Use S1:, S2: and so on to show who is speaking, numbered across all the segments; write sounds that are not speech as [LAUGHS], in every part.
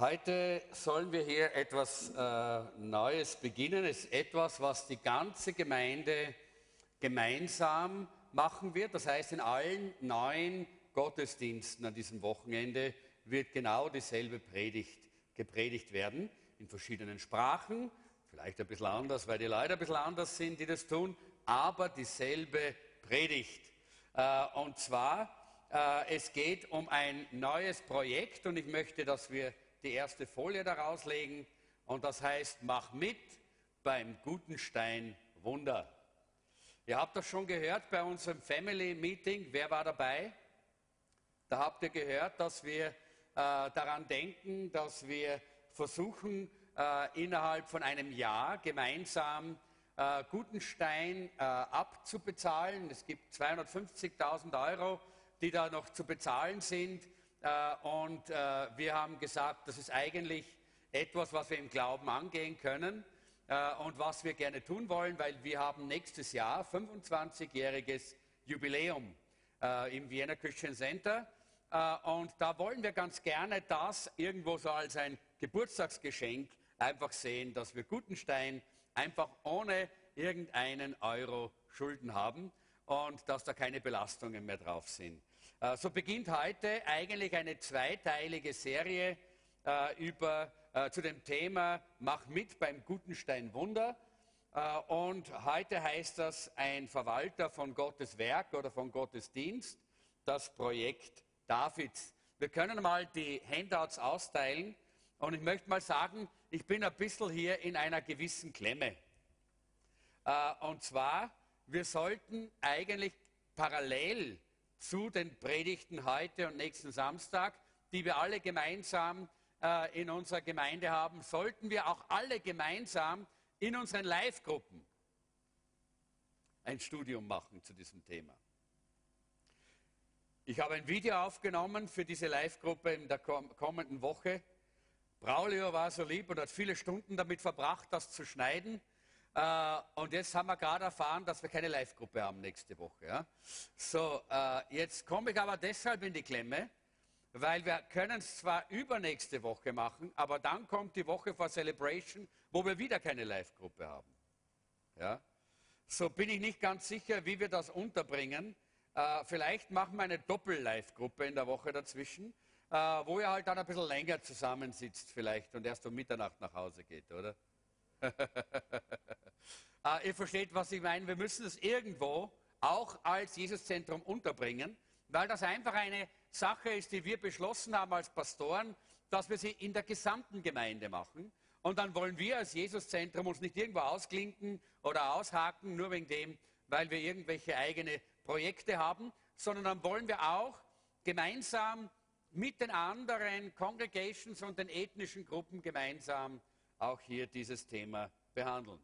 S1: Heute sollen wir hier etwas äh, Neues beginnen. Es ist etwas, was die ganze Gemeinde gemeinsam machen wird. Das heißt, in allen neun Gottesdiensten an diesem Wochenende wird genau dieselbe Predigt gepredigt werden, in verschiedenen Sprachen, vielleicht ein bisschen anders, weil die Leute ein bisschen anders sind, die das tun, aber dieselbe Predigt. Äh, und zwar, äh, es geht um ein neues Projekt und ich möchte, dass wir die erste Folie daraus legen und das heißt, mach mit beim Gutenstein Wunder. Ihr habt das schon gehört bei unserem Family Meeting. Wer war dabei? Da habt ihr gehört, dass wir äh, daran denken, dass wir versuchen, äh, innerhalb von einem Jahr gemeinsam äh, Gutenstein äh, abzubezahlen. Es gibt 250.000 Euro, die da noch zu bezahlen sind. Äh, und äh, wir haben gesagt, das ist eigentlich etwas, was wir im Glauben angehen können äh, und was wir gerne tun wollen, weil wir haben nächstes Jahr 25-jähriges Jubiläum im Vienna Christian Center. Und da wollen wir ganz gerne das irgendwo so als ein Geburtstagsgeschenk einfach sehen, dass wir Gutenstein einfach ohne irgendeinen Euro Schulden haben und dass da keine Belastungen mehr drauf sind. Äh, so beginnt heute eigentlich eine zweiteilige Serie äh, über, äh, zu dem Thema Mach mit beim Gutenstein Wunder. Und heute heißt das ein Verwalter von Gottes Werk oder von Gottes Dienst, das Projekt Davids. Wir können mal die Handouts austeilen und ich möchte mal sagen, ich bin ein bisschen hier in einer gewissen Klemme. Und zwar, wir sollten eigentlich parallel zu den Predigten heute und nächsten Samstag, die wir alle gemeinsam äh, in unserer Gemeinde haben, sollten wir auch alle gemeinsam in unseren Live-Gruppen ein Studium machen zu diesem Thema. Ich habe ein Video aufgenommen für diese Live-Gruppe in der kommenden Woche. Braulio war so lieb und hat viele Stunden damit verbracht, das zu schneiden. Äh, und jetzt haben wir gerade erfahren, dass wir keine Live-Gruppe haben nächste Woche. Ja? So, äh, jetzt komme ich aber deshalb in die Klemme, weil wir können es zwar übernächste Woche machen, aber dann kommt die Woche vor Celebration, wo wir wieder keine Live-Gruppe haben. Ja? So bin ich nicht ganz sicher, wie wir das unterbringen. Äh, vielleicht machen wir eine Doppel-Live-Gruppe in der Woche dazwischen, äh, wo ihr halt dann ein bisschen länger zusammensitzt vielleicht und erst um Mitternacht nach Hause geht, oder? Ah, ihr versteht, was ich meine. Wir müssen es irgendwo auch als Jesuszentrum unterbringen, weil das einfach eine Sache ist, die wir beschlossen haben als Pastoren, dass wir sie in der gesamten Gemeinde machen. Und dann wollen wir als Jesuszentrum uns nicht irgendwo ausklinken oder aushaken, nur wegen dem, weil wir irgendwelche eigene Projekte haben, sondern dann wollen wir auch gemeinsam mit den anderen Congregations und den ethnischen Gruppen gemeinsam auch hier dieses Thema behandeln.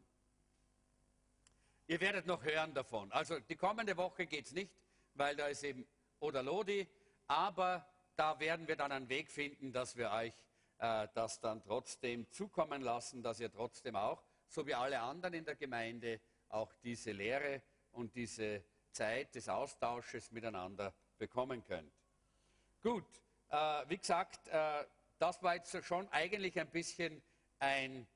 S1: Ihr werdet noch hören davon. Also die kommende Woche geht es nicht, weil da ist eben Oder Lodi, aber da werden wir dann einen Weg finden, dass wir euch äh, das dann trotzdem zukommen lassen, dass ihr trotzdem auch, so wie alle anderen in der Gemeinde, auch diese Lehre und diese Zeit des Austausches miteinander bekommen könnt. Gut, äh, wie gesagt, äh, das war jetzt schon eigentlich ein bisschen ein,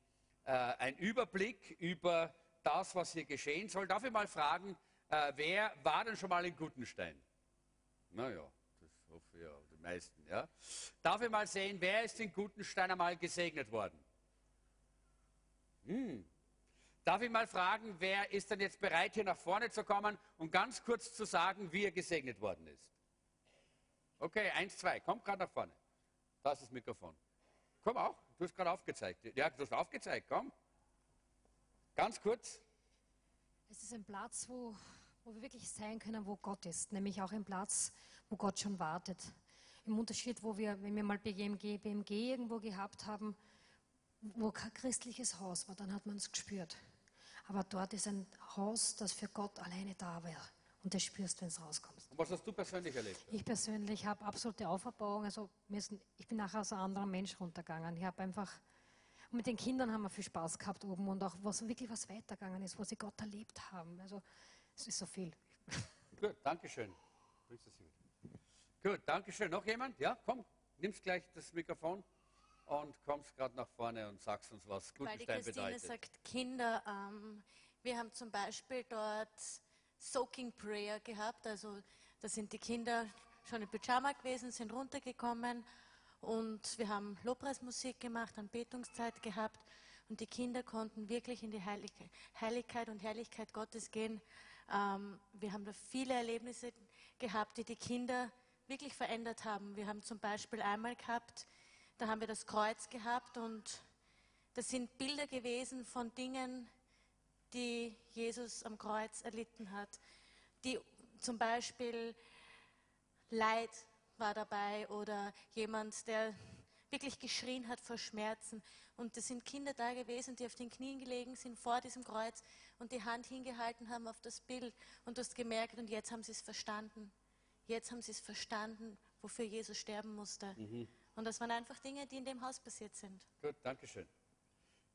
S1: äh, ein Überblick über das, was hier geschehen soll. Darf ich mal fragen, äh, wer war denn schon mal in Gutenstein? Naja, das hoffe ich ja, die meisten. Ja. Darf ich mal sehen, wer ist in Gutenstein einmal gesegnet worden? Hm. Darf ich mal fragen, wer ist denn jetzt bereit, hier nach vorne zu kommen und ganz kurz zu sagen, wie er gesegnet worden ist? Okay, eins, zwei, kommt gerade nach vorne. Da ist das Mikrofon. Komm auch. Du hast gerade aufgezeigt. Ja, du hast aufgezeigt, komm. Ganz kurz.
S2: Es ist ein Platz, wo, wo wir wirklich sein können, wo Gott ist. Nämlich auch ein Platz, wo Gott schon wartet. Im Unterschied, wo wir, wenn wir mal BMG, BMG irgendwo gehabt haben, wo kein christliches Haus war, dann hat man es gespürt. Aber dort ist ein Haus, das für Gott alleine da wäre. Und das spürst, wenn es rauskommt.
S1: Und was hast du persönlich erlebt?
S2: Ich persönlich habe absolute Auferbauung. Also ich bin nachher als ein anderer Mensch runtergegangen. Ich habe einfach, und mit den Kindern haben wir viel Spaß gehabt oben und auch was wirklich was weitergegangen ist, wo sie Gott erlebt haben. Also es ist so viel.
S1: Gut, danke schön. Gut, danke schön. Noch jemand? Ja, komm, nimmst gleich das Mikrofon und kommst gerade nach vorne und sagst uns, was
S3: Weil die
S1: Gutenstein
S3: Christine
S1: bedeutet.
S3: sagt, Kinder, ähm, wir haben zum Beispiel dort Soaking Prayer gehabt, also da sind die Kinder schon im Pyjama gewesen, sind runtergekommen und wir haben Lobpreismusik gemacht, Anbetungszeit gehabt und die Kinder konnten wirklich in die Heilig Heiligkeit und Herrlichkeit Gottes gehen. Ähm, wir haben da viele Erlebnisse gehabt, die die Kinder wirklich verändert haben. Wir haben zum Beispiel einmal gehabt, da haben wir das Kreuz gehabt und das sind Bilder gewesen von Dingen, die Jesus am Kreuz erlitten hat. Die zum Beispiel Leid war dabei oder jemand, der wirklich geschrien hat vor Schmerzen. Und es sind Kinder da gewesen, die auf den Knien gelegen sind vor diesem Kreuz und die Hand hingehalten haben auf das Bild. Und du hast gemerkt, und jetzt haben sie es verstanden. Jetzt haben sie es verstanden, wofür Jesus sterben musste. Und das waren einfach Dinge, die in dem Haus passiert sind.
S1: Gut, danke schön.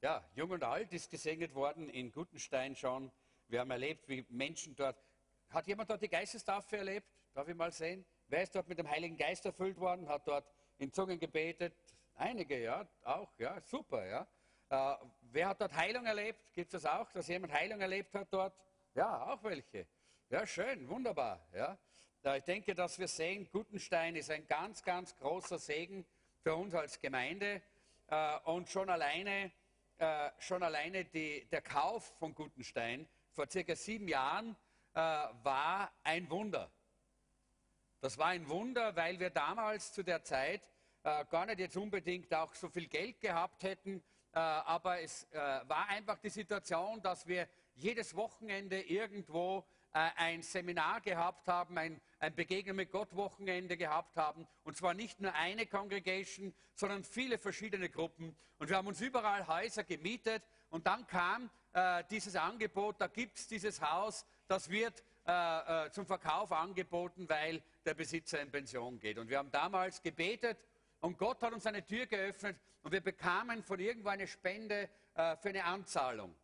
S1: Ja, Jung und Alt ist gesegnet worden in Gutenstein schon. Wir haben erlebt, wie Menschen dort. Hat jemand dort die Geistestaufe erlebt? Darf ich mal sehen? Wer ist dort mit dem Heiligen Geist erfüllt worden? Hat dort in Zungen gebetet? Einige, ja, auch, ja, super, ja. Äh, wer hat dort Heilung erlebt? Gibt es das auch, dass jemand Heilung erlebt hat dort? Ja, auch welche. Ja, schön, wunderbar, ja. Äh, ich denke, dass wir sehen, Gutenstein ist ein ganz, ganz großer Segen für uns als Gemeinde. Äh, und schon alleine, äh, schon alleine die, der Kauf von Gutenstein vor circa sieben Jahren äh, war ein Wunder. Das war ein Wunder, weil wir damals zu der Zeit äh, gar nicht jetzt unbedingt auch so viel Geld gehabt hätten, äh, aber es äh, war einfach die Situation, dass wir jedes Wochenende irgendwo ein Seminar gehabt haben, ein, ein Begegnen mit Gott Wochenende gehabt haben. Und zwar nicht nur eine Congregation, sondern viele verschiedene Gruppen. Und wir haben uns überall Häuser gemietet. Und dann kam äh, dieses Angebot, da gibt es dieses Haus, das wird äh, äh, zum Verkauf angeboten, weil der Besitzer in Pension geht. Und wir haben damals gebetet und Gott hat uns eine Tür geöffnet und wir bekamen von irgendwo eine Spende äh, für eine Anzahlung.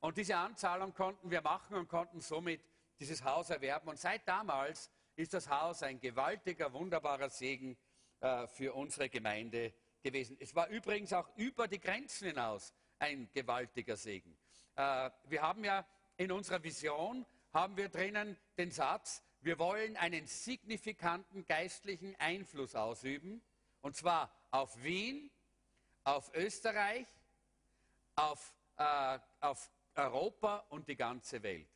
S1: Und diese Anzahlung konnten wir machen und konnten somit dieses Haus erwerben. Und seit damals ist das Haus ein gewaltiger, wunderbarer Segen äh, für unsere Gemeinde gewesen. Es war übrigens auch über die Grenzen hinaus ein gewaltiger Segen. Äh, wir haben ja in unserer Vision haben wir drinnen den Satz, wir wollen einen signifikanten geistlichen Einfluss ausüben, und zwar auf Wien, auf Österreich, auf, äh, auf Europa und die ganze Welt.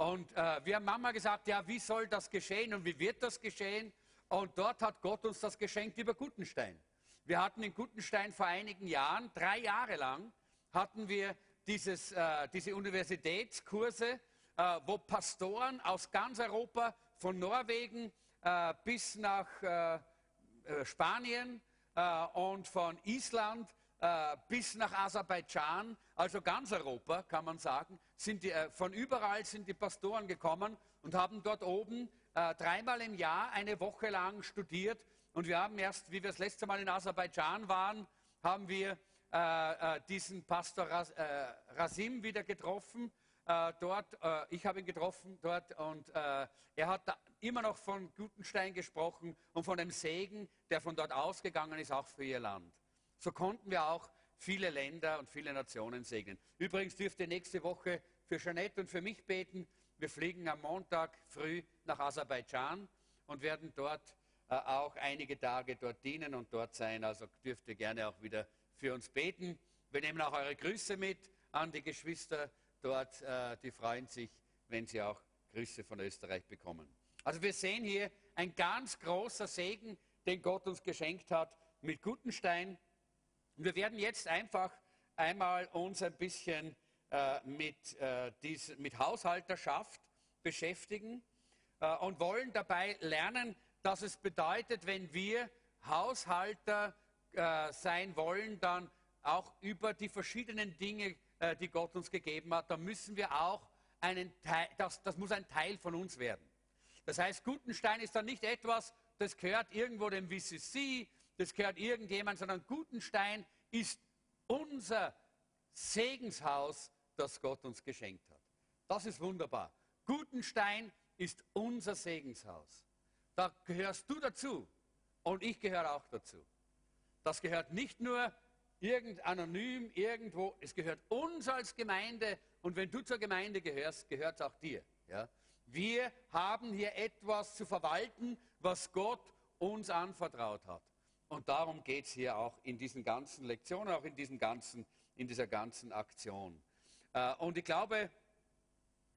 S1: Und äh, wir haben Mama gesagt, ja, wie soll das geschehen und wie wird das geschehen? Und dort hat Gott uns das geschenkt über Gutenstein. Wir hatten in Gutenstein vor einigen Jahren, drei Jahre lang, hatten wir dieses, äh, diese Universitätskurse, äh, wo Pastoren aus ganz Europa, von Norwegen äh, bis nach äh, äh, Spanien und von Island bis nach Aserbaidschan, also ganz Europa, kann man sagen, sind die, äh, von überall sind die Pastoren gekommen und haben dort oben äh, dreimal im Jahr eine Woche lang studiert. Und wir haben erst, wie wir das letzte Mal in Aserbaidschan waren, haben wir äh, äh, diesen Pastor Ras, äh, Rasim wieder getroffen. Dort, ich habe ihn getroffen dort und er hat immer noch von Gutenstein gesprochen und von dem Segen, der von dort ausgegangen ist, auch für ihr Land. So konnten wir auch viele Länder und viele Nationen segnen. Übrigens dürft ihr nächste Woche für Jeanette und für mich beten. Wir fliegen am Montag früh nach Aserbaidschan und werden dort äh, auch einige Tage dort dienen und dort sein. Also dürft ihr gerne auch wieder für uns beten. Wir nehmen auch eure Grüße mit an die Geschwister dort. Äh, die freuen sich, wenn sie auch Grüße von Österreich bekommen. Also wir sehen hier ein ganz großer Segen, den Gott uns geschenkt hat mit Gutenstein. Wir werden jetzt einfach einmal uns ein bisschen äh, mit, äh, dies, mit Haushalterschaft beschäftigen äh, und wollen dabei lernen, dass es bedeutet, wenn wir Haushalter äh, sein wollen, dann auch über die verschiedenen Dinge, äh, die Gott uns gegeben hat, dann müssen wir auch einen Teil, das, das muss ein Teil von uns werden. Das heißt, Gutenstein ist dann nicht etwas, das gehört irgendwo dem VCC, das gehört irgendjemand, sondern Gutenstein ist unser Segenshaus, das Gott uns geschenkt hat. Das ist wunderbar. Gutenstein ist unser Segenshaus. Da gehörst du dazu und ich gehöre auch dazu. Das gehört nicht nur irgend anonym irgendwo, es gehört uns als Gemeinde und wenn du zur Gemeinde gehörst, gehört es auch dir. Ja? Wir haben hier etwas zu verwalten, was Gott uns anvertraut hat. Und darum geht es hier auch in diesen ganzen Lektionen, auch in, diesem ganzen, in dieser ganzen Aktion. Äh, und ich glaube,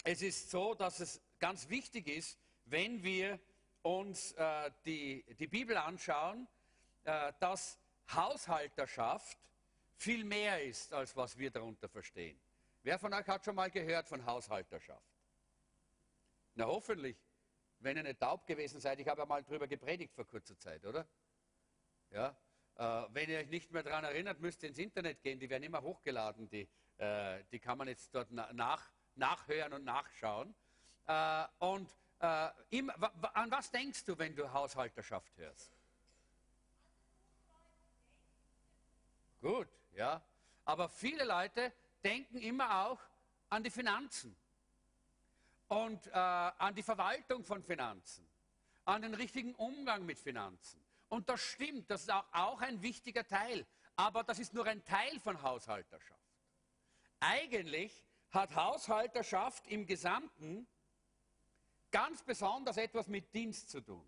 S1: es ist so, dass es ganz wichtig ist, wenn wir uns äh, die, die Bibel anschauen, äh, dass Haushalterschaft viel mehr ist, als was wir darunter verstehen. Wer von euch hat schon mal gehört von Haushalterschaft? Na hoffentlich, wenn ihr nicht taub gewesen seid. Ich habe ja mal darüber gepredigt vor kurzer Zeit, oder? Ja? Äh, wenn ihr euch nicht mehr daran erinnert, müsst ihr ins Internet gehen. Die werden immer hochgeladen. Die, äh, die kann man jetzt dort nach, nachhören und nachschauen. Äh, und äh, im, an was denkst du, wenn du Haushalterschaft hörst? Gut, ja. Aber viele Leute denken immer auch an die Finanzen und äh, an die Verwaltung von Finanzen, an den richtigen Umgang mit Finanzen. Und das stimmt, das ist auch, auch ein wichtiger Teil. Aber das ist nur ein Teil von Haushalterschaft. Eigentlich hat Haushalterschaft im Gesamten ganz besonders etwas mit Dienst zu tun.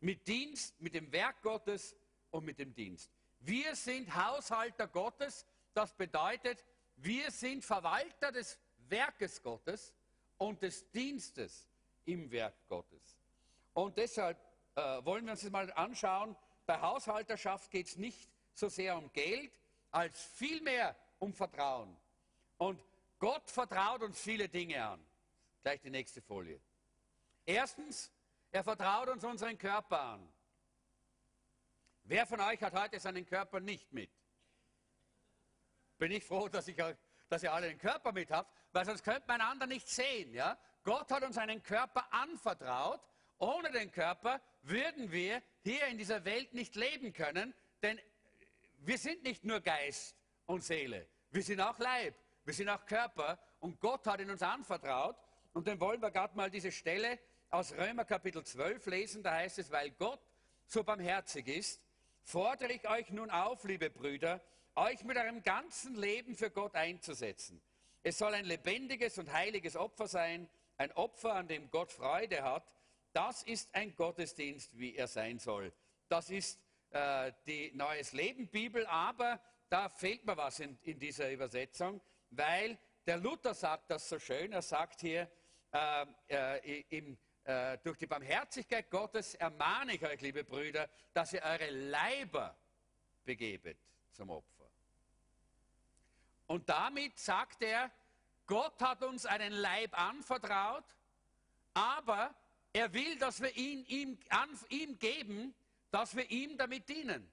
S1: Mit Dienst, mit dem Werk Gottes und mit dem Dienst. Wir sind Haushalter Gottes, das bedeutet, wir sind Verwalter des Werkes Gottes und des Dienstes im Werk Gottes. Und deshalb äh, wollen wir uns das mal anschauen, bei Haushalterschaft geht es nicht so sehr um Geld, als vielmehr um Vertrauen. Und Gott vertraut uns viele Dinge an. Gleich die nächste Folie. Erstens, er vertraut uns unseren Körper an. Wer von euch hat heute seinen Körper nicht mit? Bin ich froh, dass, ich, dass ihr alle den Körper mit habt, weil sonst könnte man einander nicht sehen. Ja? Gott hat uns einen Körper anvertraut. Ohne den Körper würden wir hier in dieser Welt nicht leben können, denn wir sind nicht nur Geist und Seele, wir sind auch Leib, wir sind auch Körper und Gott hat ihn uns anvertraut. Und dann wollen wir gerade mal diese Stelle aus Römer Kapitel 12 lesen, da heißt es, weil Gott so barmherzig ist, fordere ich euch nun auf, liebe Brüder, euch mit eurem ganzen Leben für Gott einzusetzen. Es soll ein lebendiges und heiliges Opfer sein, ein Opfer, an dem Gott Freude hat. Das ist ein Gottesdienst, wie er sein soll. Das ist äh, die Neues Leben Bibel, aber da fehlt mir was in, in dieser Übersetzung, weil der Luther sagt das so schön. Er sagt hier äh, äh, im äh, durch die Barmherzigkeit Gottes ermahne ich euch, liebe Brüder, dass ihr eure Leiber begebet zum Opfer. Und damit sagt er, Gott hat uns einen Leib anvertraut, aber er will, dass wir ihn ihm, an, ihm geben, dass wir ihm damit dienen.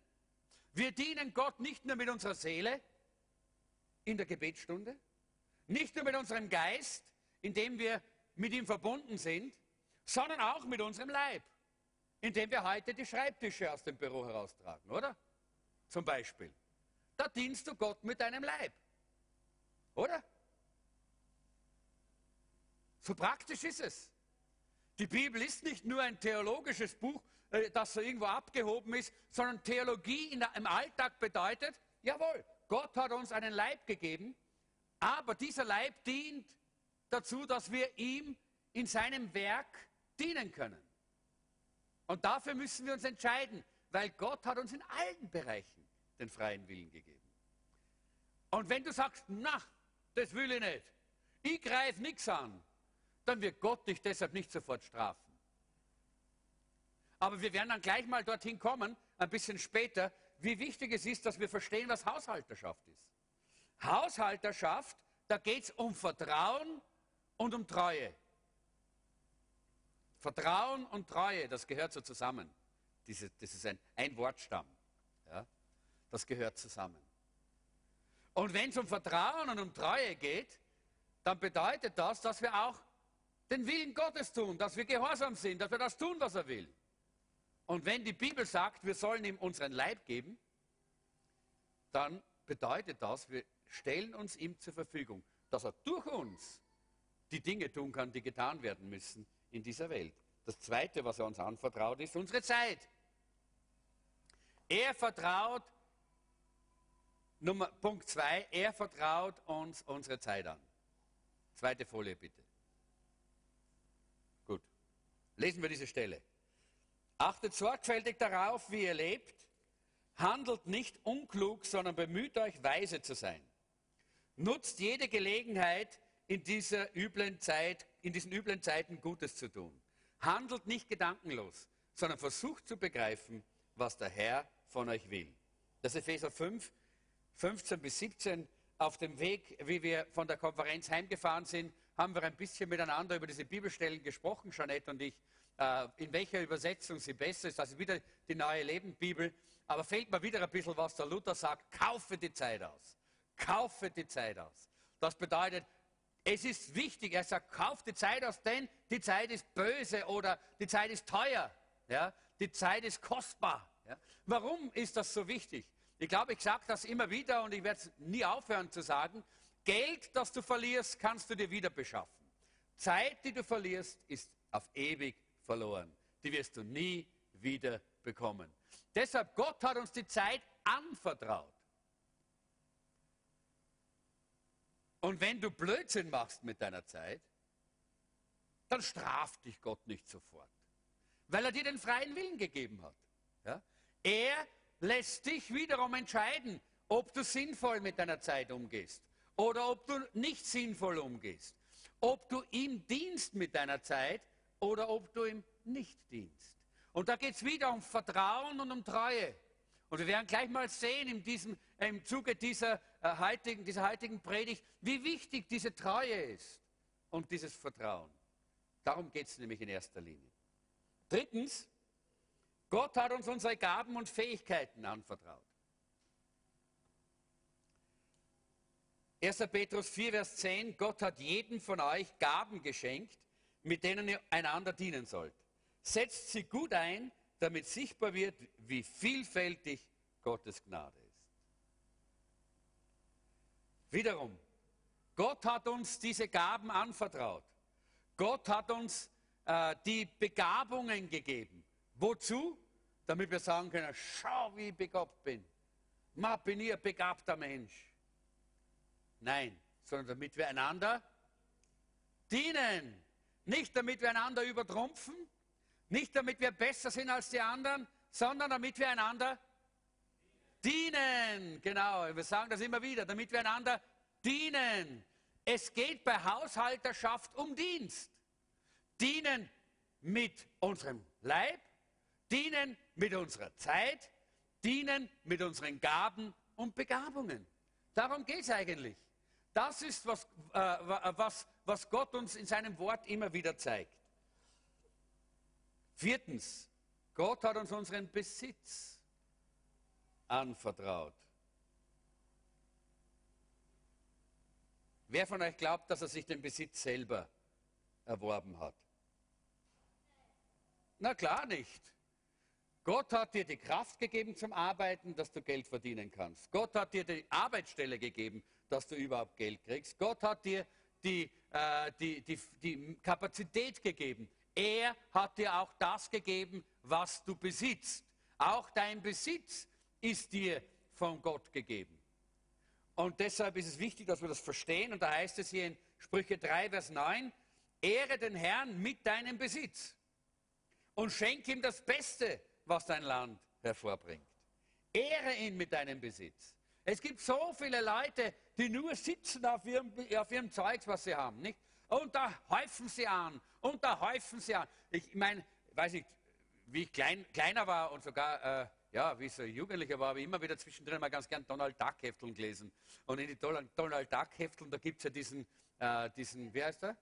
S1: Wir dienen Gott nicht nur mit unserer Seele in der Gebetsstunde, nicht nur mit unserem Geist, indem wir mit ihm verbunden sind, sondern auch mit unserem Leib, indem wir heute die Schreibtische aus dem Büro heraustragen, oder? Zum Beispiel. Da dienst du Gott mit deinem Leib. Oder? So praktisch ist es. Die Bibel ist nicht nur ein theologisches Buch, äh, das so irgendwo abgehoben ist, sondern Theologie im Alltag bedeutet, jawohl, Gott hat uns einen Leib gegeben, aber dieser Leib dient dazu, dass wir ihm in seinem Werk dienen können. Und dafür müssen wir uns entscheiden, weil Gott hat uns in allen Bereichen den freien Willen gegeben. Und wenn du sagst, na, das will ich nicht, ich greife nichts an, dann wird Gott dich deshalb nicht sofort strafen. Aber wir werden dann gleich mal dorthin kommen, ein bisschen später, wie wichtig es ist, dass wir verstehen, was Haushalterschaft ist. Haushalterschaft, da geht es um Vertrauen und um Treue. Vertrauen und Treue, das gehört so zusammen. Diese, das ist ein, ein Wortstamm. Ja? Das gehört zusammen. Und wenn es um Vertrauen und um Treue geht, dann bedeutet das, dass wir auch den Willen Gottes tun, dass wir gehorsam sind, dass wir das tun, was er will. Und wenn die Bibel sagt, wir sollen ihm unseren Leib geben, dann bedeutet das, wir stellen uns ihm zur Verfügung, dass er durch uns die Dinge tun kann, die getan werden müssen in dieser Welt. Das Zweite, was er uns anvertraut, ist unsere Zeit. Er vertraut Nummer, Punkt 2, er vertraut uns unsere Zeit an. Zweite Folie bitte. Gut. Lesen wir diese Stelle. Achtet sorgfältig darauf, wie ihr lebt. Handelt nicht unklug, sondern bemüht euch, weise zu sein. Nutzt jede Gelegenheit, in dieser üblen Zeit, in diesen üblen Zeiten Gutes zu tun. Handelt nicht gedankenlos, sondern versucht zu begreifen, was der Herr von euch will. Das ist Epheser 5, 15 bis 17. Auf dem Weg, wie wir von der Konferenz heimgefahren sind, haben wir ein bisschen miteinander über diese Bibelstellen gesprochen, Jeanette und ich, in welcher Übersetzung sie besser ist. Also wieder die neue Lebenbibel. Aber fehlt mir wieder ein bisschen, was der Luther sagt, kaufe die Zeit aus. Kaufe die Zeit aus. Das bedeutet, es ist wichtig, er sagt, kauf die Zeit aus, denn die Zeit ist böse oder die Zeit ist teuer. Ja? Die Zeit ist kostbar. Ja? Warum ist das so wichtig? Ich glaube, ich sage das immer wieder und ich werde es nie aufhören zu sagen. Geld, das du verlierst, kannst du dir wieder beschaffen. Zeit, die du verlierst, ist auf ewig verloren. Die wirst du nie wieder bekommen. Deshalb, Gott hat uns die Zeit anvertraut. Und wenn du Blödsinn machst mit deiner Zeit, dann straft dich Gott nicht sofort, weil er dir den freien Willen gegeben hat. Ja? Er lässt dich wiederum entscheiden, ob du sinnvoll mit deiner Zeit umgehst oder ob du nicht sinnvoll umgehst. Ob du ihm dienst mit deiner Zeit oder ob du ihm nicht dienst. Und da geht es wieder um Vertrauen und um Treue. Und wir werden gleich mal sehen in diesem, im Zuge dieser, äh, heutigen, dieser heutigen Predigt, wie wichtig diese Treue ist und dieses Vertrauen. Darum geht es nämlich in erster Linie. Drittens, Gott hat uns unsere Gaben und Fähigkeiten anvertraut. 1. Petrus 4, Vers 10, Gott hat jedem von euch Gaben geschenkt, mit denen ihr einander dienen sollt. Setzt sie gut ein, damit sichtbar wird, wie vielfältig Gottes Gnade ist. Wiederum, Gott hat uns diese Gaben anvertraut. Gott hat uns äh, die Begabungen gegeben. Wozu? Damit wir sagen können, schau, wie ich begabt bin. Ma, bin ich ein begabter Mensch. Nein, sondern damit wir einander dienen. Nicht damit wir einander übertrumpfen, nicht damit wir besser sind als die anderen, sondern damit wir einander dienen. Genau, wir sagen das immer wieder, damit wir einander dienen. Es geht bei Haushalterschaft um Dienst. Dienen mit unserem Leib, dienen mit unserer Zeit, dienen mit unseren Gaben und Begabungen. Darum geht es eigentlich. Das ist, was, äh, was, was Gott uns in seinem Wort immer wieder zeigt. Viertens, Gott hat uns unseren Besitz anvertraut. Wer von euch glaubt, dass er sich den Besitz selber erworben hat? Na klar nicht. Gott hat dir die Kraft gegeben zum Arbeiten, dass du Geld verdienen kannst. Gott hat dir die Arbeitsstelle gegeben, dass du überhaupt Geld kriegst. Gott hat dir die, äh, die, die, die Kapazität gegeben. Er hat dir auch das gegeben, was du besitzt. Auch dein Besitz ist dir von Gott gegeben. Und deshalb ist es wichtig, dass wir das verstehen. Und da heißt es hier in Sprüche 3, Vers 9, Ehre den Herrn mit deinem Besitz und schenk ihm das Beste, was dein Land hervorbringt. Ehre ihn mit deinem Besitz. Es gibt so viele Leute, die nur sitzen auf ihrem, auf ihrem Zeugs, was sie haben. Nicht? Und da häufen sie an, und da häufen sie an. Ich meine, weiß nicht, wie ich klein, kleiner war und sogar, äh, ja, wie ich so Jugendlicher war, habe ich immer wieder zwischendrin mal ganz gern Donald Duck Hefteln gelesen. Und in die Donald Duck Hefteln, da gibt es ja diesen, äh, diesen, wie heißt der?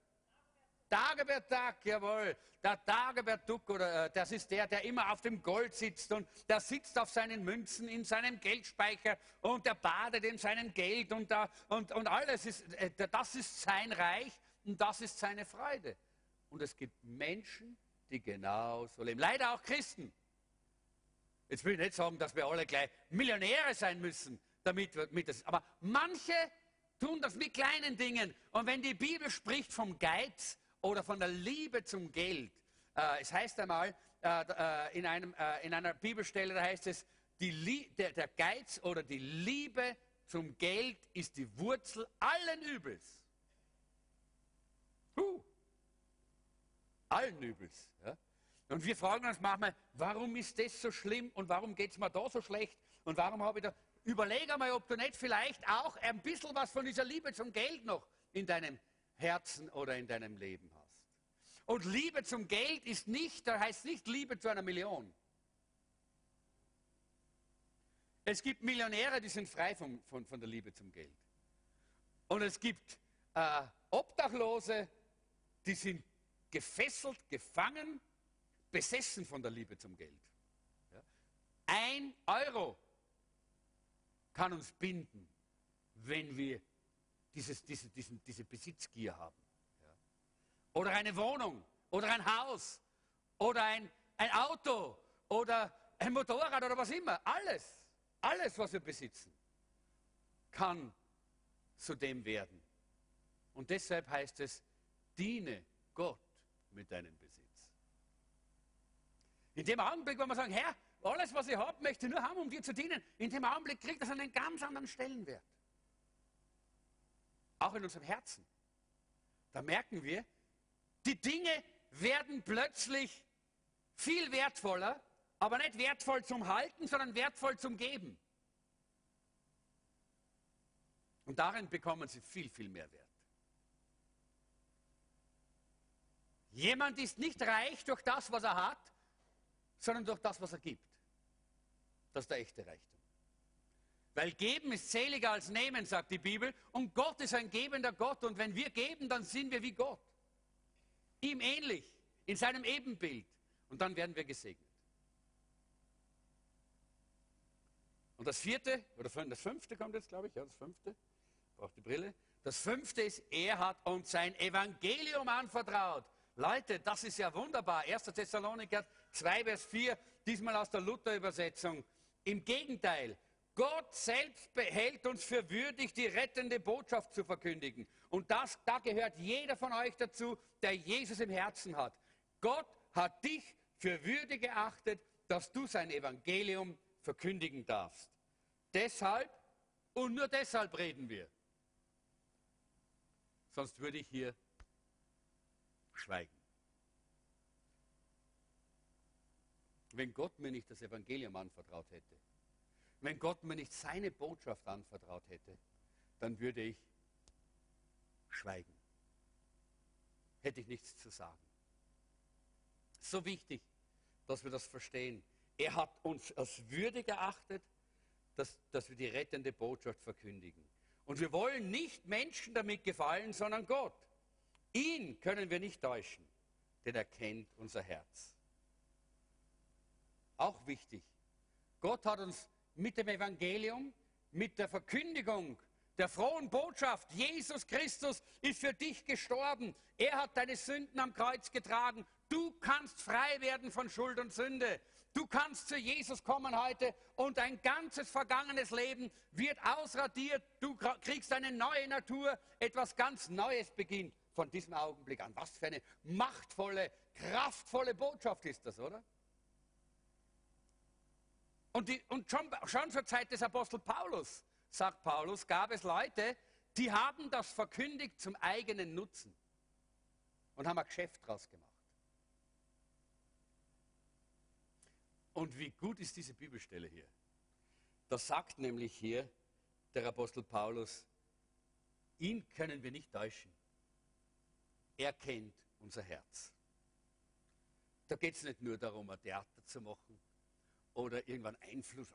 S1: Dagobert Duck, jawohl. Der Dagobert Duck, oder, äh, das ist der, der immer auf dem Gold sitzt und der sitzt auf seinen Münzen in seinem Geldspeicher und der badet in seinem Geld und, da, und, und alles ist, äh, das ist sein Reich und das ist seine Freude. Und es gibt Menschen, die genauso leben. Leider auch Christen. Jetzt will ich nicht sagen, dass wir alle gleich Millionäre sein müssen, damit wir mit das. Aber manche tun das mit kleinen Dingen. Und wenn die Bibel spricht vom Geiz, oder von der Liebe zum Geld. Äh, es heißt einmal äh, äh, in, einem, äh, in einer Bibelstelle, da heißt es, die, der, der Geiz oder die Liebe zum Geld ist die Wurzel allen Übels. Huh. Allen Übels. Ja? Und wir fragen uns manchmal, warum ist das so schlimm und warum geht es mir da so schlecht und warum habe ich da. Überleg einmal, ob du nicht vielleicht auch ein bisschen was von dieser Liebe zum Geld noch in deinem Herzen oder in deinem Leben. Und Liebe zum Geld ist nicht, da heißt nicht Liebe zu einer Million. Es gibt Millionäre, die sind frei von, von, von der Liebe zum Geld. Und es gibt äh, Obdachlose, die sind gefesselt, gefangen, besessen von der Liebe zum Geld. Ja? Ein Euro kann uns binden, wenn wir dieses, diese, diesen, diese Besitzgier haben. Oder eine Wohnung, oder ein Haus, oder ein, ein Auto, oder ein Motorrad, oder was immer. Alles. Alles, was wir besitzen, kann zu dem werden. Und deshalb heißt es, diene Gott mit deinem Besitz. In dem Augenblick, wo wir sagen, Herr, alles, was ich habe, möchte ich nur haben, um dir zu dienen, in dem Augenblick kriegt das einen ganz anderen Stellenwert. Auch in unserem Herzen. Da merken wir, die Dinge werden plötzlich viel wertvoller, aber nicht wertvoll zum Halten, sondern wertvoll zum Geben. Und darin bekommen sie viel, viel mehr Wert. Jemand ist nicht reich durch das, was er hat, sondern durch das, was er gibt. Das ist der echte Reichtum. Weil geben ist seliger als nehmen, sagt die Bibel. Und Gott ist ein gebender Gott. Und wenn wir geben, dann sind wir wie Gott. Ihm ähnlich, in seinem Ebenbild. Und dann werden wir gesegnet. Und das vierte, oder das fünfte kommt jetzt, glaube ich, ja, das fünfte, braucht die Brille. Das fünfte ist, er hat uns sein Evangelium anvertraut. Leute, das ist ja wunderbar. 1. Thessaloniker 2, Vers 4, diesmal aus der Luther-Übersetzung. Im Gegenteil, Gott selbst behält uns für würdig, die rettende Botschaft zu verkündigen. Und das, da gehört jeder von euch dazu, der Jesus im Herzen hat. Gott hat dich für würdig geachtet, dass du sein Evangelium verkündigen darfst. Deshalb und nur deshalb reden wir. Sonst würde ich hier schweigen. Wenn Gott mir nicht das Evangelium anvertraut hätte, wenn Gott mir nicht seine Botschaft anvertraut hätte, dann würde ich schweigen. Hätte ich nichts zu sagen. So wichtig, dass wir das verstehen. Er hat uns als würdig erachtet, dass, dass wir die rettende Botschaft verkündigen. Und wir wollen nicht Menschen damit gefallen, sondern Gott. Ihn können wir nicht täuschen, denn er kennt unser Herz. Auch wichtig. Gott hat uns mit dem Evangelium, mit der Verkündigung der frohen Botschaft, Jesus Christus ist für dich gestorben. Er hat deine Sünden am Kreuz getragen. Du kannst frei werden von Schuld und Sünde. Du kannst zu Jesus kommen heute und dein ganzes vergangenes Leben wird ausradiert. Du kriegst eine neue Natur. Etwas ganz Neues beginnt von diesem Augenblick an. Was für eine machtvolle, kraftvolle Botschaft ist das, oder? Und, die, und schon, schon zur Zeit des Apostel Paulus, sagt Paulus, gab es Leute, die haben das verkündigt zum eigenen Nutzen und haben ein Geschäft draus gemacht. Und wie gut ist diese Bibelstelle hier? Das sagt nämlich hier der Apostel Paulus, ihn können wir nicht täuschen. Er kennt unser Herz. Da geht es nicht nur darum, ein Theater zu machen oder irgendwann Einfluss.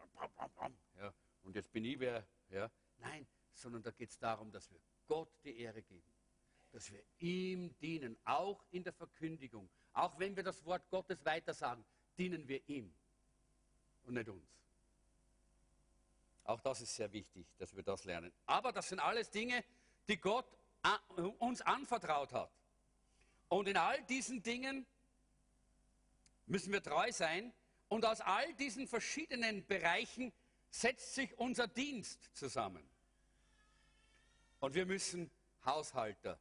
S1: Ja, und jetzt bin ich wer. Ja. Nein, sondern da geht es darum, dass wir Gott die Ehre geben. Dass wir ihm dienen, auch in der Verkündigung. Auch wenn wir das Wort Gottes weitersagen, dienen wir ihm und nicht uns. Auch das ist sehr wichtig, dass wir das lernen. Aber das sind alles Dinge, die Gott uns anvertraut hat. Und in all diesen Dingen müssen wir treu sein. Und aus all diesen verschiedenen Bereichen setzt sich unser Dienst zusammen. Und wir müssen Haushalter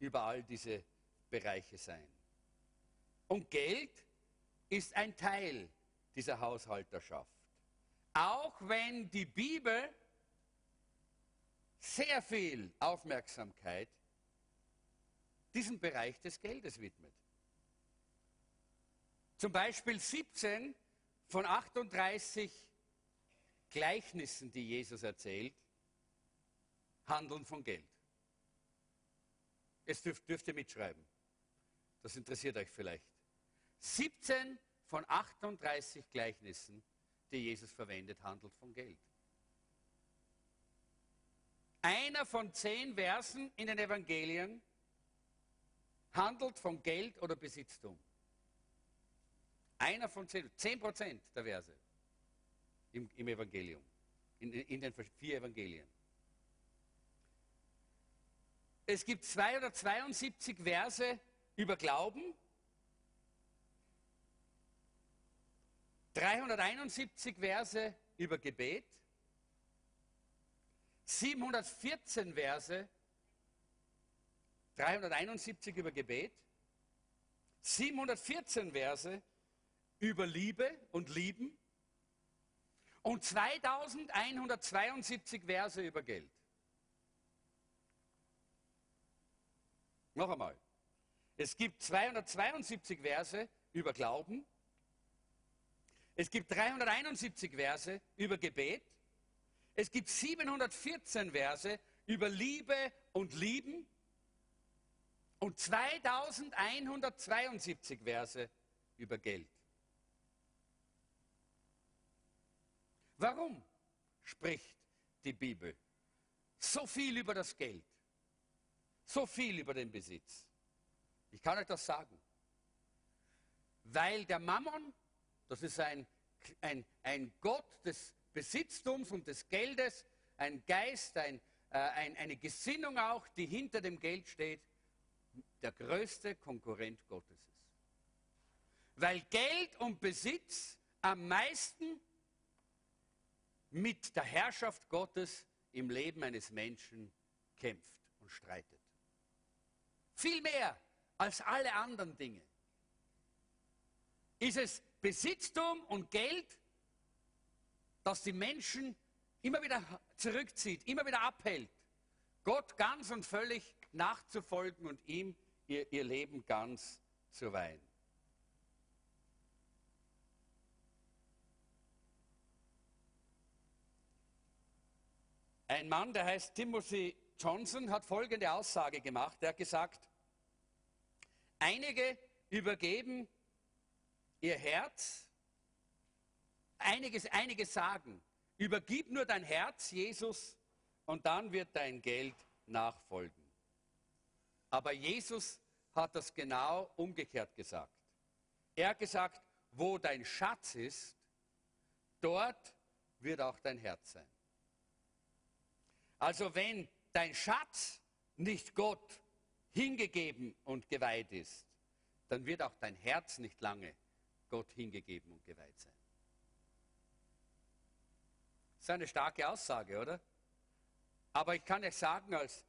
S1: über all diese Bereiche sein. Und Geld ist ein Teil dieser Haushalterschaft. Auch wenn die Bibel sehr viel Aufmerksamkeit diesem Bereich des Geldes widmet. Zum Beispiel 17 von 38 Gleichnissen, die Jesus erzählt, handeln von Geld. Jetzt dürft, dürft ihr mitschreiben. Das interessiert euch vielleicht. 17 von 38 Gleichnissen, die Jesus verwendet, handelt von Geld. Einer von zehn Versen in den Evangelien handelt von Geld oder Besitztum. Einer von zehn, zehn Prozent der Verse im, im Evangelium, in, in den vier Evangelien. Es gibt 272 Verse über Glauben, 371 Verse über Gebet, 714 Verse, 371 über Gebet, 714 Verse über Liebe und Lieben und 2172 Verse über Geld. Noch einmal. Es gibt 272 Verse über Glauben. Es gibt 371 Verse über Gebet. Es gibt 714 Verse über Liebe und Lieben und 2172 Verse über Geld. Warum spricht die Bibel so viel über das Geld? So viel über den Besitz. Ich kann euch das sagen. Weil der Mammon, das ist ein, ein, ein Gott des Besitztums und des Geldes, ein Geist, ein, äh, ein, eine Gesinnung auch, die hinter dem Geld steht, der größte Konkurrent Gottes ist. Weil Geld und Besitz am meisten mit der Herrschaft Gottes im Leben eines Menschen kämpft und streitet. Viel mehr als alle anderen Dinge. Ist es Besitztum und Geld, das die Menschen immer wieder zurückzieht, immer wieder abhält, Gott ganz und völlig nachzufolgen und ihm ihr, ihr Leben ganz zu weihen. Ein Mann, der heißt Timothy Johnson hat folgende Aussage gemacht. Er hat gesagt, einige übergeben ihr Herz, einiges, einige sagen, übergib nur dein Herz, Jesus, und dann wird dein Geld nachfolgen. Aber Jesus hat das genau umgekehrt gesagt. Er hat gesagt, wo dein Schatz ist, dort wird auch dein Herz sein. Also wenn dein Schatz nicht Gott hingegeben und geweiht ist, dann wird auch dein Herz nicht lange Gott hingegeben und geweiht sein. Das ist eine starke Aussage, oder? Aber ich kann euch sagen, als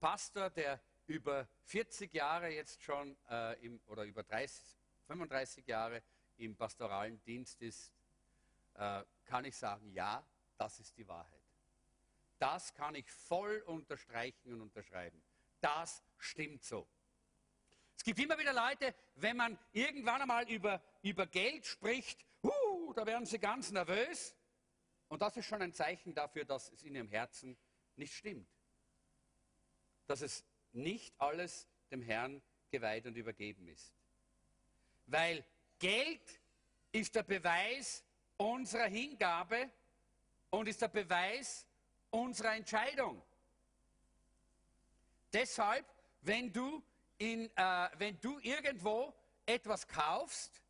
S1: Pastor, der über 40 Jahre jetzt schon äh, im, oder über 30, 35 Jahre im pastoralen Dienst ist, äh, kann ich sagen, ja, das ist die Wahrheit. Das kann ich voll unterstreichen und unterschreiben. Das stimmt so. Es gibt immer wieder Leute, wenn man irgendwann einmal über, über Geld spricht, uh, da werden sie ganz nervös. Und das ist schon ein Zeichen dafür, dass es in ihrem Herzen nicht stimmt. Dass es nicht alles dem Herrn geweiht und übergeben ist. Weil Geld ist der Beweis unserer Hingabe und ist der Beweis unserer Entscheidung. Deshalb, wenn du, in, äh, wenn du irgendwo etwas kaufst,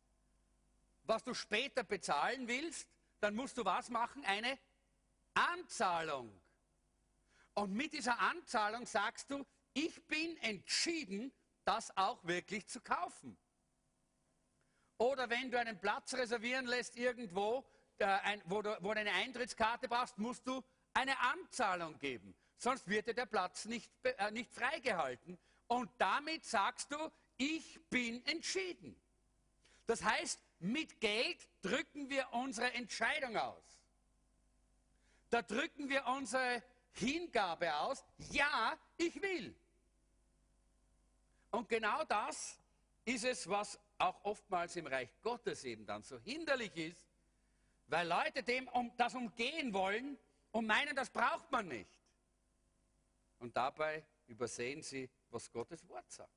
S1: was du später bezahlen willst, dann musst du was machen? Eine Anzahlung. Und mit dieser Anzahlung sagst du, ich bin entschieden, das auch wirklich zu kaufen. Oder wenn du einen Platz reservieren lässt irgendwo, äh, ein, wo, du, wo du eine Eintrittskarte brauchst, musst du eine Anzahlung geben. Sonst wird dir der Platz nicht, äh, nicht freigehalten. Und damit sagst du, ich bin entschieden. Das heißt, mit Geld drücken wir unsere Entscheidung aus. Da drücken wir unsere Hingabe aus, ja, ich will. Und genau das ist es, was auch oftmals im Reich Gottes eben dann so hinderlich ist, weil Leute dem um, das umgehen wollen und meinen, das braucht man nicht. Und dabei übersehen sie, was Gottes Wort sagt.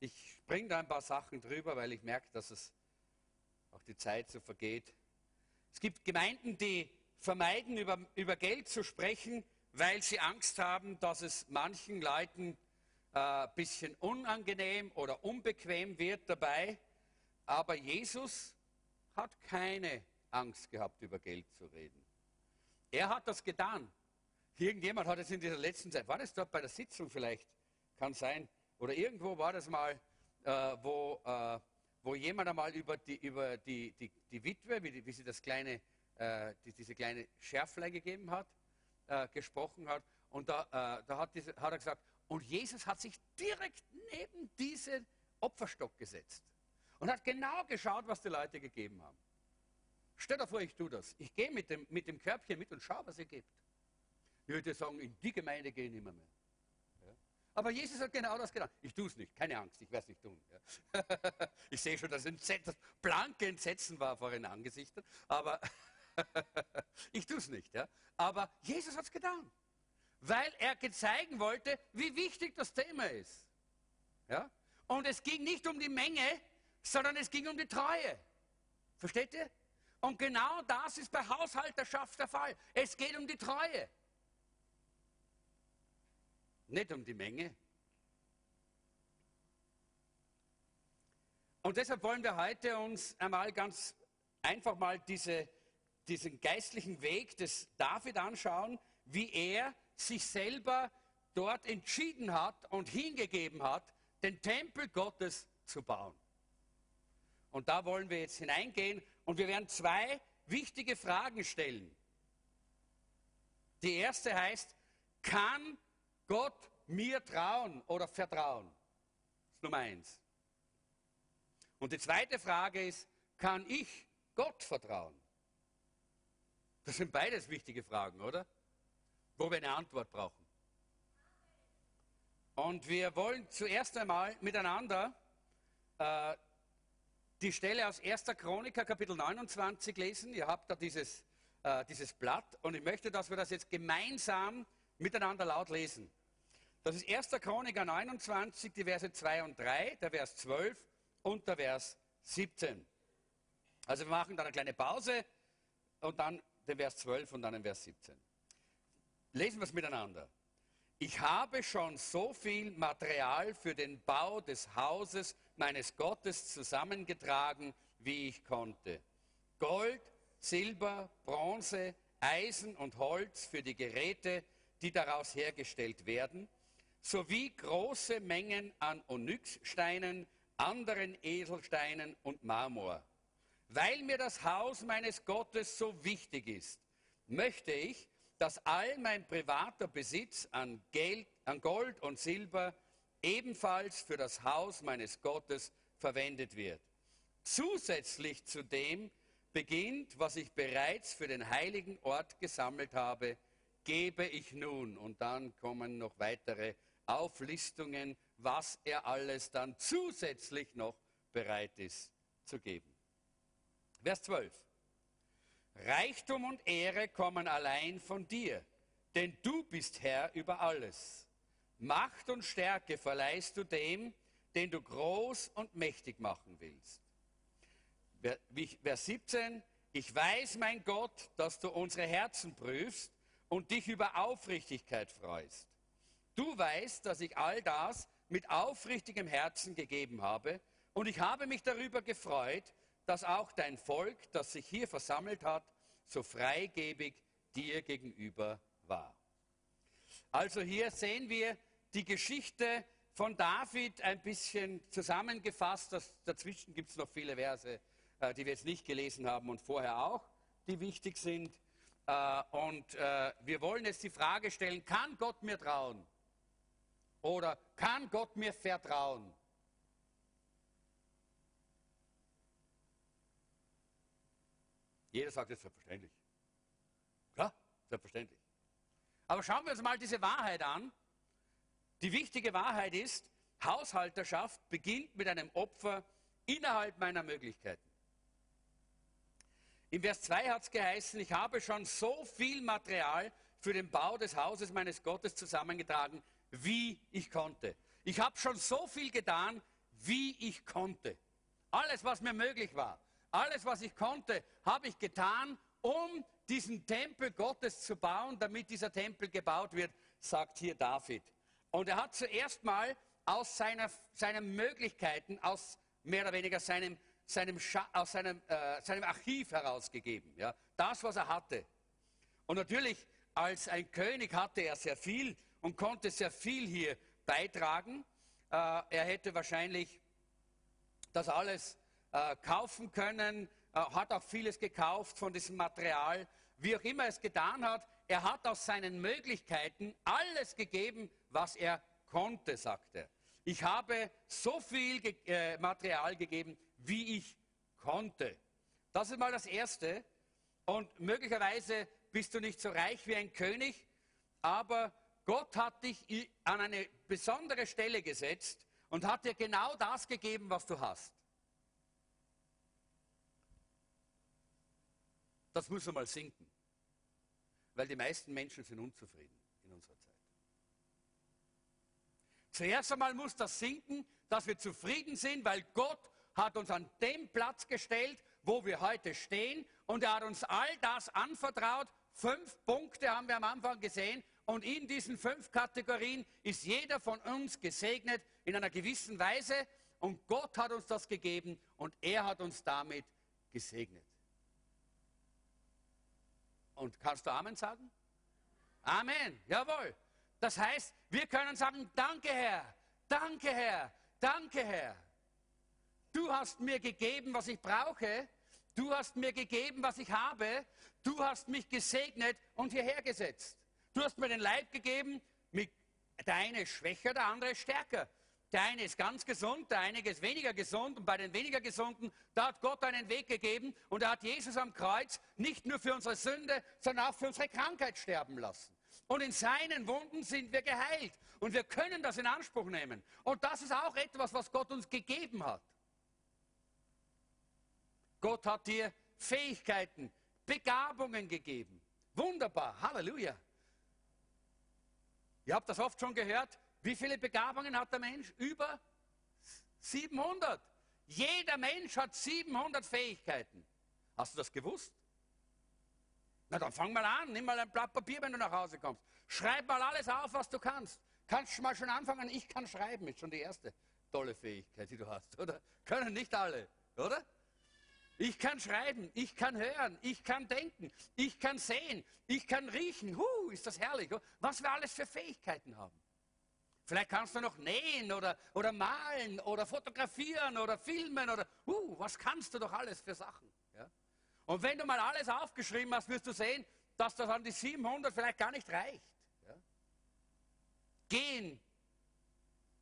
S1: Ich springe da ein paar Sachen drüber, weil ich merke, dass es auch die Zeit so vergeht. Es gibt Gemeinden, die vermeiden, über, über Geld zu sprechen, weil sie Angst haben, dass es manchen Leuten ein äh, bisschen unangenehm oder unbequem wird dabei. Aber Jesus hat keine Angst gehabt, über Geld zu reden. Er hat das getan. Irgendjemand hat es in dieser letzten Zeit, war das dort bei der Sitzung vielleicht, kann sein, oder irgendwo war das mal, äh, wo, äh, wo jemand einmal über die, über die, die, die Witwe, wie, die, wie sie das kleine, äh, die, diese kleine Schärflein gegeben hat, äh, gesprochen hat. Und da, äh, da hat, diese, hat er gesagt, und Jesus hat sich direkt neben diesen Opferstock gesetzt und hat genau geschaut, was die Leute gegeben haben. Stell dir vor, ich tue das. Ich gehe mit dem, mit dem Körbchen mit und schaue, was ihr gebt. Ich würde sagen, in die Gemeinde gehe ich nicht mehr. Aber Jesus hat genau das getan. Ich tue es nicht, keine Angst, ich werde es nicht tun. Ja? [LAUGHS] ich sehe schon, dass das blanke Entsetzen war vor ihren Angesichtern, aber [LAUGHS] ich tue es nicht. Ja? Aber Jesus hat es getan, weil er zeigen wollte, wie wichtig das Thema ist. Ja? Und es ging nicht um die Menge, sondern es ging um die Treue. Versteht ihr? Und genau das ist bei Haushalterschaft der Fall. Es geht um die Treue. Nicht um die Menge. Und deshalb wollen wir heute uns einmal ganz einfach mal diese, diesen geistlichen Weg des David anschauen, wie er sich selber dort entschieden hat und hingegeben hat, den Tempel Gottes zu bauen. Und da wollen wir jetzt hineingehen und wir werden zwei wichtige Fragen stellen. Die erste heißt, kann Gott mir trauen oder vertrauen? Das ist Nummer eins. Und die zweite Frage ist, kann ich Gott vertrauen? Das sind beides wichtige Fragen, oder? Wo wir eine Antwort brauchen. Und wir wollen zuerst einmal miteinander äh, die Stelle aus 1. Chroniker, Kapitel 29 lesen. Ihr habt da dieses, äh, dieses Blatt und ich möchte, dass wir das jetzt gemeinsam miteinander laut lesen. Das ist 1. Chroniker 29, die Verse 2 und 3, der Vers 12 und der Vers 17. Also wir machen dann eine kleine Pause und dann den Vers 12 und dann den Vers 17. Lesen wir es miteinander. Ich habe schon so viel Material für den Bau des Hauses meines Gottes zusammengetragen, wie ich konnte. Gold, Silber, Bronze, Eisen und Holz für die Geräte, die daraus hergestellt werden, sowie große Mengen an Onyxsteinen, anderen Edelsteinen und Marmor. Weil mir das Haus meines Gottes so wichtig ist, möchte ich, dass all mein privater Besitz an, Geld, an Gold und Silber ebenfalls für das Haus meines Gottes verwendet wird. Zusätzlich zu dem beginnt, was ich bereits für den heiligen Ort gesammelt habe, gebe ich nun. Und dann kommen noch weitere Auflistungen, was er alles dann zusätzlich noch bereit ist zu geben. Vers 12. Reichtum und Ehre kommen allein von dir, denn du bist Herr über alles. Macht und Stärke verleihst du dem, den du groß und mächtig machen willst. Vers 17, ich weiß, mein Gott, dass du unsere Herzen prüfst und dich über Aufrichtigkeit freust. Du weißt, dass ich all das mit aufrichtigem Herzen gegeben habe und ich habe mich darüber gefreut, dass auch dein Volk, das sich hier versammelt hat, so freigebig dir gegenüber war. Also hier sehen wir die Geschichte von David ein bisschen zusammengefasst. Das, dazwischen gibt es noch viele Verse, äh, die wir jetzt nicht gelesen haben und vorher auch, die wichtig sind. Äh, und äh, wir wollen jetzt die Frage stellen, kann Gott mir trauen? Oder kann Gott mir vertrauen? Jeder sagt jetzt selbstverständlich. Klar, selbstverständlich. Aber schauen wir uns mal diese Wahrheit an. Die wichtige Wahrheit ist, Haushalterschaft beginnt mit einem Opfer innerhalb meiner Möglichkeiten. Im Vers 2 hat es geheißen, ich habe schon so viel Material für den Bau des Hauses meines Gottes zusammengetragen, wie ich konnte. Ich habe schon so viel getan, wie ich konnte. Alles, was mir möglich war, alles, was ich konnte, habe ich getan, um diesen Tempel Gottes zu bauen, damit dieser Tempel gebaut wird, sagt hier David. Und er hat zuerst mal aus seiner, seinen Möglichkeiten, aus mehr oder weniger seinem, seinem, aus seinem, äh, seinem Archiv herausgegeben. Ja? Das, was er hatte. Und natürlich, als ein König hatte er sehr viel und konnte sehr viel hier beitragen. Äh, er hätte wahrscheinlich das alles äh, kaufen können, äh, hat auch vieles gekauft von diesem Material. Wie auch immer es getan hat, er hat aus seinen Möglichkeiten alles gegeben, was er konnte, sagt er. Ich habe so viel ge äh, Material gegeben, wie ich konnte. Das ist mal das Erste. Und möglicherweise bist du nicht so reich wie ein König, aber Gott hat dich an eine besondere Stelle gesetzt und hat dir genau das gegeben, was du hast. Das muss einmal sinken, weil die meisten Menschen sind unzufrieden in unserer Zeit. Zuerst einmal muss das sinken, dass wir zufrieden sind, weil Gott hat uns an dem Platz gestellt, wo wir heute stehen und er hat uns all das anvertraut. Fünf Punkte haben wir am Anfang gesehen und in diesen fünf Kategorien ist jeder von uns gesegnet in einer gewissen Weise. Und Gott hat uns das gegeben und er hat uns damit gesegnet. Und kannst du Amen sagen? Amen, jawohl. Das heißt, wir können sagen, danke Herr, danke Herr, danke Herr. Du hast mir gegeben, was ich brauche. Du hast mir gegeben, was ich habe. Du hast mich gesegnet und hierher gesetzt. Du hast mir den Leib gegeben, mit, der ist schwächer, der andere stärker. Der eine ist ganz gesund, der eine ist weniger gesund und bei den weniger gesunden, da hat Gott einen Weg gegeben und er hat Jesus am Kreuz nicht nur für unsere Sünde, sondern auch für unsere Krankheit sterben lassen. Und in seinen Wunden sind wir geheilt und wir können das in Anspruch nehmen. Und das ist auch etwas, was Gott uns gegeben hat. Gott hat dir Fähigkeiten, Begabungen gegeben. Wunderbar, Halleluja. Ihr habt das oft schon gehört. Wie viele Begabungen hat der Mensch? Über 700. Jeder Mensch hat 700 Fähigkeiten. Hast du das gewusst? Na dann fang mal an, nimm mal ein Blatt Papier, wenn du nach Hause kommst. Schreib mal alles auf, was du kannst. Kannst du mal schon anfangen, ich kann schreiben, ist schon die erste tolle Fähigkeit, die du hast, oder? Können nicht alle, oder? Ich kann schreiben, ich kann hören, ich kann denken, ich kann sehen, ich kann riechen. Huh, ist das herrlich, was wir alles für Fähigkeiten haben. Vielleicht kannst du noch nähen oder, oder malen oder fotografieren oder filmen oder, uh, was kannst du doch alles für Sachen. Ja? Und wenn du mal alles aufgeschrieben hast, wirst du sehen, dass das an die 700 vielleicht gar nicht reicht. Ja? Gehen,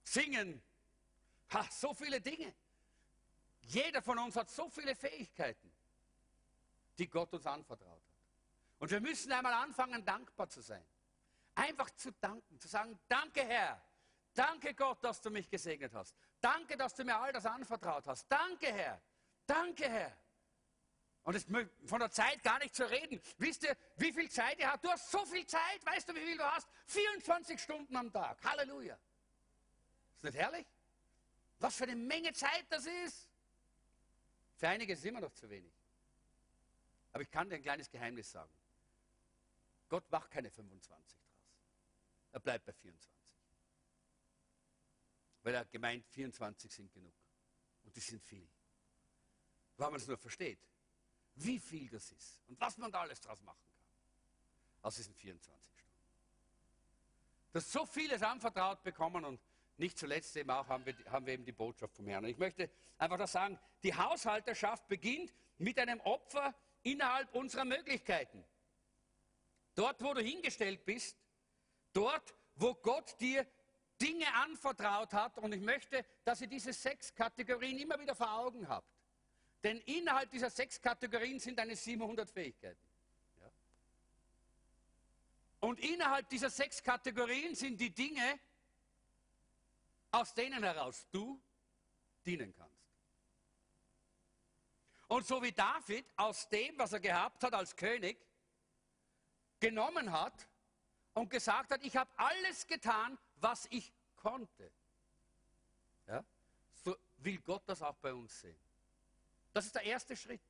S1: singen, ha, so viele Dinge. Jeder von uns hat so viele Fähigkeiten, die Gott uns anvertraut hat. Und wir müssen einmal anfangen, dankbar zu sein. Einfach zu danken, zu sagen, danke Herr, danke Gott, dass du mich gesegnet hast. Danke, dass du mir all das anvertraut hast. Danke Herr, danke Herr. Und es von der Zeit gar nicht zu reden. Wisst ihr, wie viel Zeit ihr habt? Du hast so viel Zeit. Weißt du, wie viel du hast? 24 Stunden am Tag. Halleluja. Ist nicht herrlich? Was für eine Menge Zeit das ist. Für einige ist es immer noch zu wenig. Aber ich kann dir ein kleines Geheimnis sagen. Gott macht keine 25 draus. Er bleibt bei 24. Weil er gemeint, 24 sind genug. Und die sind viel. Weil man es nur versteht, wie viel das ist und was man da alles draus machen kann. Aus diesen 24 Stunden. Dass so vieles anvertraut bekommen und nicht zuletzt eben auch haben wir, haben wir eben die Botschaft vom Herrn. Und ich möchte einfach das sagen, die Haushalterschaft beginnt mit einem Opfer innerhalb unserer Möglichkeiten. Dort, wo du hingestellt bist, dort, wo Gott dir Dinge anvertraut hat. Und ich möchte, dass ihr diese sechs Kategorien immer wieder vor Augen habt. Denn innerhalb dieser sechs Kategorien sind deine 700 Fähigkeiten. Ja? Und innerhalb dieser sechs Kategorien sind die Dinge, aus denen heraus du dienen kannst. Und so wie David aus dem, was er gehabt hat als König, genommen hat und gesagt hat, ich habe alles getan, was ich konnte. Ja? So will Gott das auch bei uns sehen. Das ist der erste Schritt,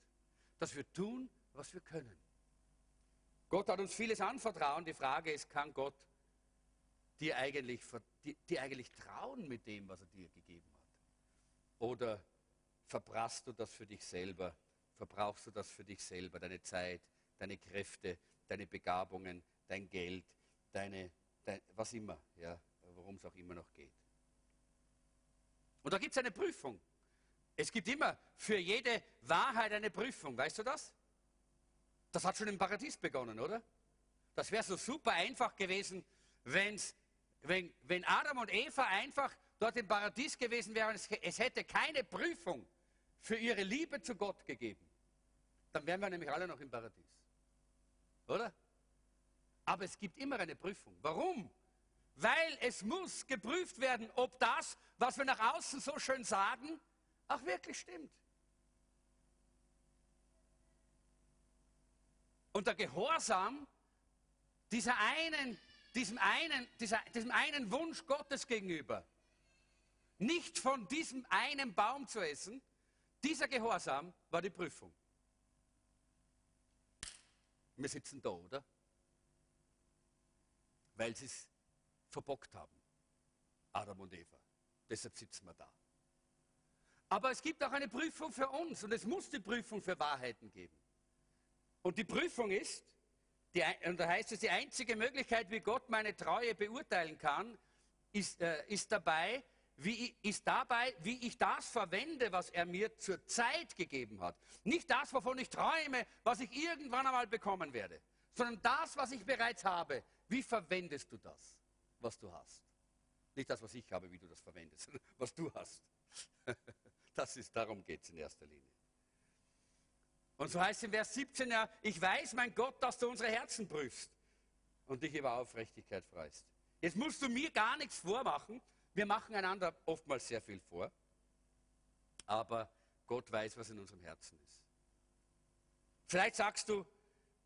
S1: dass wir tun, was wir können. Gott hat uns vieles anvertraut. Die Frage ist, kann Gott dir eigentlich, dir eigentlich trauen mit dem, was er dir gegeben hat? Oder verbrauchst du das für dich selber? Verbrauchst du das für dich selber, deine Zeit, deine Kräfte, deine Begabungen, dein Geld, deine, dein, was immer, ja, worum es auch immer noch geht. Und da gibt es eine Prüfung. Es gibt immer für jede Wahrheit eine Prüfung, weißt du das? Das hat schon im Paradies begonnen, oder? Das wäre so super einfach gewesen, wenn's, wenn, wenn Adam und Eva einfach dort im Paradies gewesen wären, es, es hätte keine Prüfung für ihre Liebe zu Gott gegeben. Dann wären wir nämlich alle noch im Paradies. Oder? Aber es gibt immer eine Prüfung. Warum? Weil es muss geprüft werden, ob das, was wir nach außen so schön sagen, auch wirklich stimmt. Und der Gehorsam dieser einen, diesem, einen, dieser, diesem einen Wunsch Gottes gegenüber, nicht von diesem einen Baum zu essen, dieser Gehorsam war die Prüfung. Wir sitzen da, oder? Weil es verbockt haben. Adam und Eva. Deshalb sitzen wir da. Aber es gibt auch eine Prüfung für uns und es muss die Prüfung für Wahrheiten geben. Und die Prüfung ist, die, und da heißt es, die einzige Möglichkeit, wie Gott meine Treue beurteilen kann, ist, äh, ist dabei, wie, ist dabei, wie ich das verwende, was er mir zur Zeit gegeben hat. Nicht das, wovon ich träume, was ich irgendwann einmal bekommen werde, sondern das, was ich bereits habe. Wie verwendest du das, was du hast? Nicht das, was ich habe, wie du das verwendest, sondern was du hast. [LAUGHS] Das ist, darum geht es in erster Linie. Und so heißt es im Vers 17 ja, ich weiß, mein Gott, dass du unsere Herzen prüfst und dich über Aufrichtigkeit freust. Jetzt musst du mir gar nichts vormachen, wir machen einander oftmals sehr viel vor, aber Gott weiß, was in unserem Herzen ist. Vielleicht sagst du,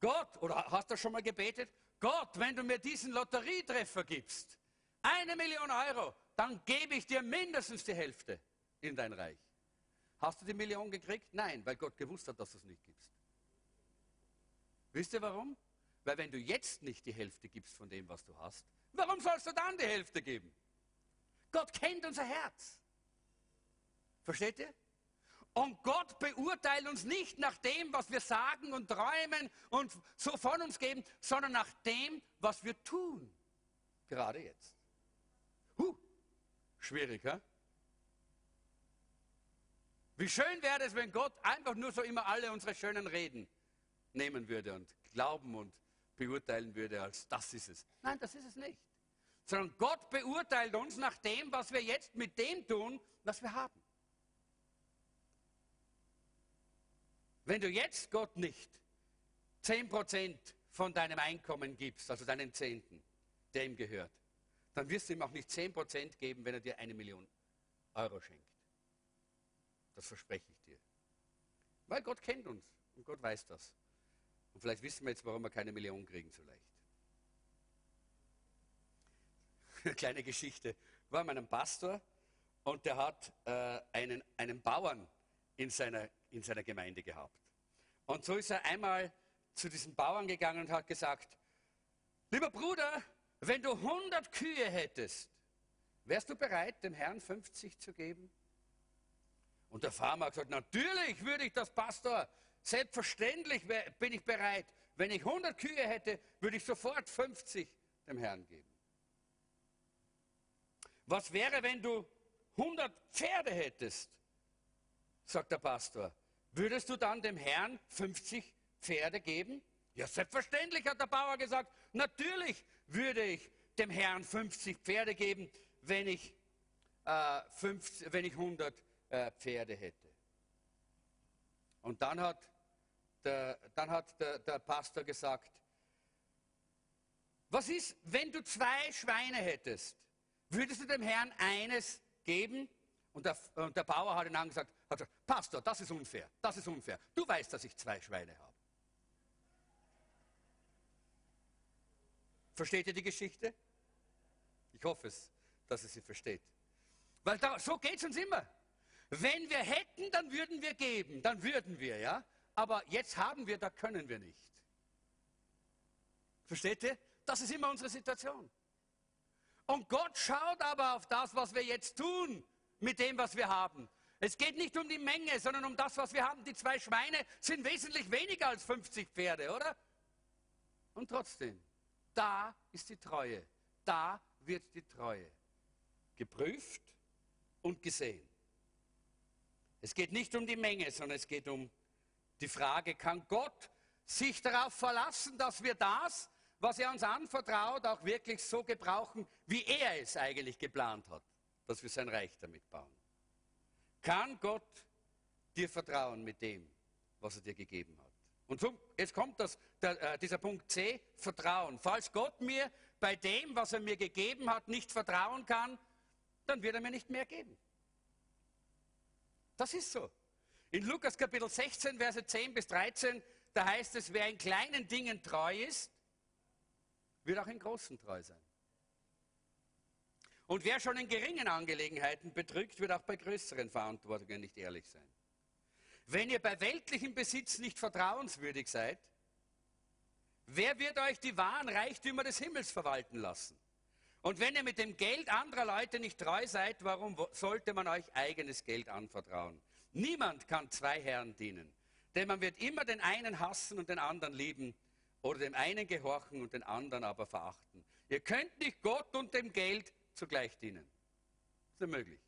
S1: Gott, oder hast du schon mal gebetet, Gott, wenn du mir diesen Lotterietreffer gibst, eine Million Euro, dann gebe ich dir mindestens die Hälfte in dein Reich. Hast du die Million gekriegt? Nein, weil Gott gewusst hat, dass du es nicht gibst. Wisst ihr warum? Weil wenn du jetzt nicht die Hälfte gibst von dem, was du hast, warum sollst du dann die Hälfte geben? Gott kennt unser Herz. Versteht ihr? Und Gott beurteilt uns nicht nach dem, was wir sagen und träumen und so von uns geben, sondern nach dem, was wir tun. Gerade jetzt. Huh, schwierig, ja? Wie schön wäre es, wenn Gott einfach nur so immer alle unsere schönen Reden nehmen würde und glauben und beurteilen würde, als das ist es. Nein, das ist es nicht sondern Gott beurteilt uns nach dem, was wir jetzt mit dem tun, was wir haben. Wenn du jetzt Gott nicht 10% von deinem Einkommen gibst, also deinen Zehnten, der ihm gehört, dann wirst du ihm auch nicht 10% geben, wenn er dir eine Million Euro schenkt. Das verspreche ich dir. Weil Gott kennt uns und Gott weiß das. Und vielleicht wissen wir jetzt, warum wir keine Million kriegen so leicht. [LAUGHS] eine kleine Geschichte. Ich war meinem Pastor und der hat äh, einen, einen Bauern in seiner, in seiner Gemeinde gehabt. Und so ist er einmal zu diesem Bauern gegangen und hat gesagt, lieber Bruder, wenn du 100 Kühe hättest, wärst du bereit, dem Herrn 50 zu geben? Und der Farmer hat gesagt, natürlich würde ich das, Pastor, selbstverständlich bin ich bereit. Wenn ich 100 Kühe hätte, würde ich sofort 50 dem Herrn geben. Was wäre, wenn du 100 Pferde hättest? sagt der Pastor. Würdest du dann dem Herrn 50 Pferde geben? Ja, selbstverständlich, hat der Bauer gesagt. Natürlich würde ich dem Herrn 50 Pferde geben, wenn ich, äh, 50, wenn ich 100 äh, Pferde hätte. Und dann hat der, dann hat der, der Pastor gesagt, was ist, wenn du zwei Schweine hättest? Würdest du dem Herrn eines geben? Und der, und der Bauer hat ihn angesagt, hat gesagt, Pastor, das ist unfair, das ist unfair. Du weißt, dass ich zwei Schweine habe. Versteht ihr die Geschichte? Ich hoffe es, dass ihr sie versteht. Weil da, so geht es uns immer. Wenn wir hätten, dann würden wir geben, dann würden wir, ja. Aber jetzt haben wir, da können wir nicht. Versteht ihr? Das ist immer unsere Situation. Und Gott schaut aber auf das, was wir jetzt tun mit dem, was wir haben. Es geht nicht um die Menge, sondern um das, was wir haben. Die zwei Schweine sind wesentlich weniger als 50 Pferde, oder? Und trotzdem, da ist die Treue. Da wird die Treue geprüft und gesehen. Es geht nicht um die Menge, sondern es geht um die Frage, kann Gott sich darauf verlassen, dass wir das, was er uns anvertraut, auch wirklich so gebrauchen, wie er es eigentlich geplant hat, dass wir sein Reich damit bauen? Kann Gott dir vertrauen mit dem, was er dir gegeben hat? Und so, jetzt kommt das, der, äh, dieser Punkt C, Vertrauen. Falls Gott mir bei dem, was er mir gegeben hat, nicht vertrauen kann, dann wird er mir nicht mehr geben. Das ist so. In Lukas Kapitel 16, Verse 10 bis 13, da heißt es, wer in kleinen Dingen treu ist, wird auch in großen treu sein. Und wer schon in geringen Angelegenheiten betrügt, wird auch bei größeren Verantwortungen nicht ehrlich sein. Wenn ihr bei weltlichem Besitz nicht vertrauenswürdig seid, wer wird euch die wahren Reichtümer des Himmels verwalten lassen? Und wenn ihr mit dem Geld anderer Leute nicht treu seid, warum sollte man euch eigenes Geld anvertrauen? Niemand kann zwei Herren dienen, denn man wird immer den einen hassen und den anderen lieben oder dem einen gehorchen und den anderen aber verachten. Ihr könnt nicht Gott und dem Geld zugleich dienen. Ist nicht möglich.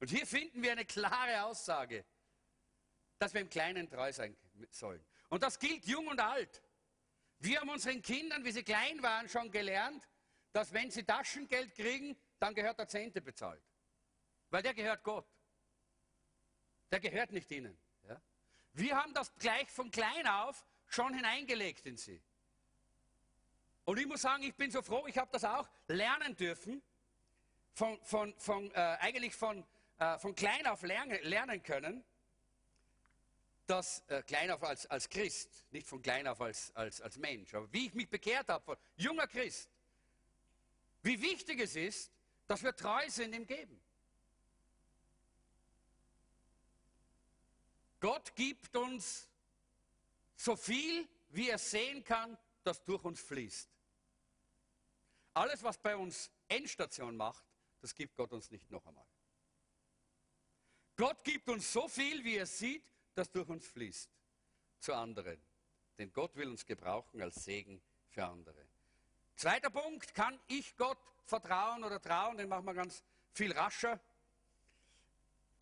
S1: Und hier finden wir eine klare Aussage, dass wir im Kleinen treu sein sollen. Und das gilt jung und alt. Wir haben unseren Kindern, wie sie klein waren, schon gelernt, dass wenn sie Taschengeld kriegen, dann gehört der Zehnte bezahlt. Weil der gehört Gott. Der gehört nicht ihnen. Ja? Wir haben das gleich von klein auf schon hineingelegt in sie. Und ich muss sagen, ich bin so froh, ich habe das auch lernen dürfen, von, von, von, äh, eigentlich von, äh, von klein auf lernen, lernen können, dass äh, klein auf als, als Christ, nicht von klein auf als, als, als Mensch, aber wie ich mich bekehrt habe, von junger Christ, wie wichtig es ist, dass wir treu sind im Geben. Gott gibt uns so viel, wie er sehen kann, das durch uns fließt. Alles, was bei uns Endstation macht, das gibt Gott uns nicht noch einmal. Gott gibt uns so viel, wie er sieht, das durch uns fließt zu anderen. Denn Gott will uns gebrauchen als Segen für andere. Zweiter Punkt, kann ich Gott vertrauen oder trauen? Den machen wir ganz viel rascher.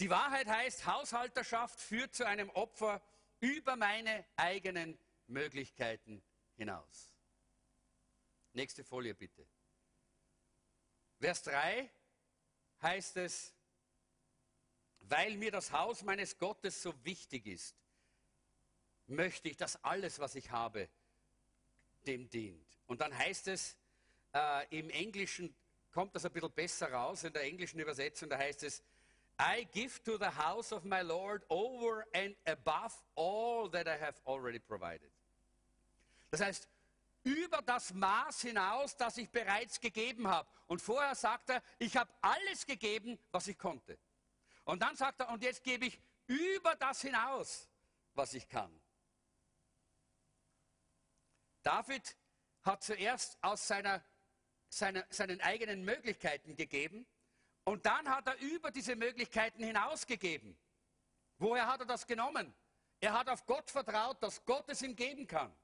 S1: Die Wahrheit heißt, Haushalterschaft führt zu einem Opfer über meine eigenen Möglichkeiten hinaus. Nächste Folie bitte. Vers 3 heißt es, weil mir das Haus meines Gottes so wichtig ist, möchte ich, dass alles, was ich habe, dem dient. Und dann heißt es, äh, im Englischen kommt das ein bisschen besser raus, in der englischen Übersetzung, da heißt es, I give to the house of my Lord over and above all that I have already provided. Das heißt, über das Maß hinaus, das ich bereits gegeben habe. Und vorher sagt er, ich habe alles gegeben, was ich konnte. Und dann sagt er, und jetzt gebe ich über das hinaus, was ich kann. David hat zuerst aus seiner, seiner, seinen eigenen Möglichkeiten gegeben und dann hat er über diese Möglichkeiten hinausgegeben. Woher hat er das genommen? Er hat auf Gott vertraut, dass Gott es ihm geben kann.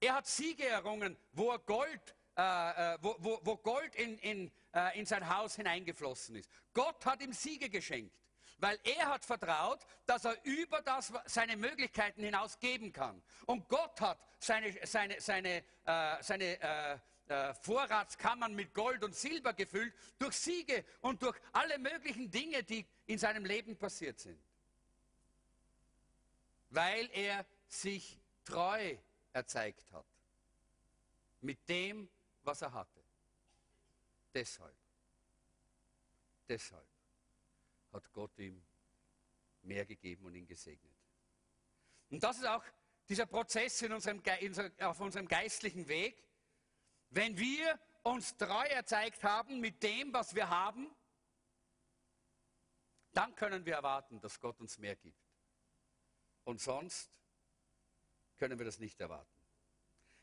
S1: Er hat Siege errungen, wo Gold äh, äh, wo, wo, wo, Gold in, in, äh, in sein Haus hineingeflossen ist. Gott hat ihm Siege geschenkt weil er hat vertraut, dass er über das seine Möglichkeiten hinaus geben kann. Und Gott hat seine, seine, seine, äh, seine äh, äh, Vorratskammern mit Gold und Silber gefüllt durch Siege und durch alle möglichen Dinge, die in seinem Leben passiert sind. weil er sich treu erzeigt hat. Mit dem, was er hatte. Deshalb, deshalb hat Gott ihm mehr gegeben und ihn gesegnet. Und das ist auch dieser Prozess in unserem, auf unserem geistlichen Weg. Wenn wir uns treu erzeigt haben mit dem, was wir haben, dann können wir erwarten, dass Gott uns mehr gibt. Und sonst können wir das nicht erwarten.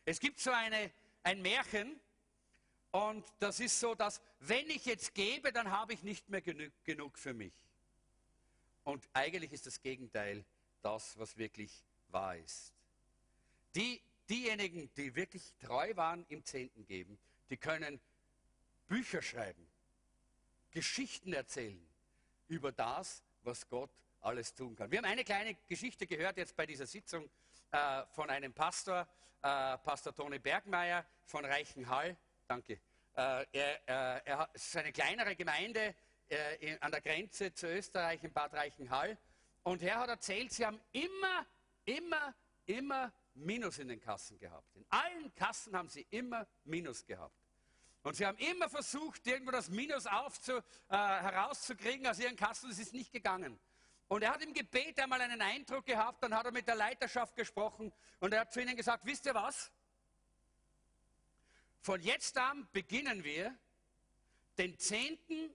S1: Es gibt so eine, ein Märchen, und das ist so, dass wenn ich jetzt gebe, dann habe ich nicht mehr genug, genug für mich. Und eigentlich ist das Gegenteil das, was wirklich wahr ist. Die, diejenigen, die wirklich treu waren im Zehnten geben, die können Bücher schreiben, Geschichten erzählen über das, was Gott alles tun kann. Wir haben eine kleine Geschichte gehört jetzt bei dieser Sitzung äh, von einem Pastor, äh, Pastor Toni Bergmeier von Reichenhall. Danke. Äh, er, äh, er es ist eine kleinere Gemeinde äh, in, an der Grenze zu Österreich in Bad Reichenhall. Und er hat erzählt, sie haben immer, immer, immer Minus in den Kassen gehabt. In allen Kassen haben sie immer Minus gehabt. Und sie haben immer versucht, irgendwo das Minus aufzu, äh, herauszukriegen aus ihren Kassen. Es ist nicht gegangen. Und er hat im Gebet einmal einen Eindruck gehabt, dann hat er mit der Leiterschaft gesprochen und er hat zu ihnen gesagt, wisst ihr was? Von jetzt an beginnen wir, den Zehnten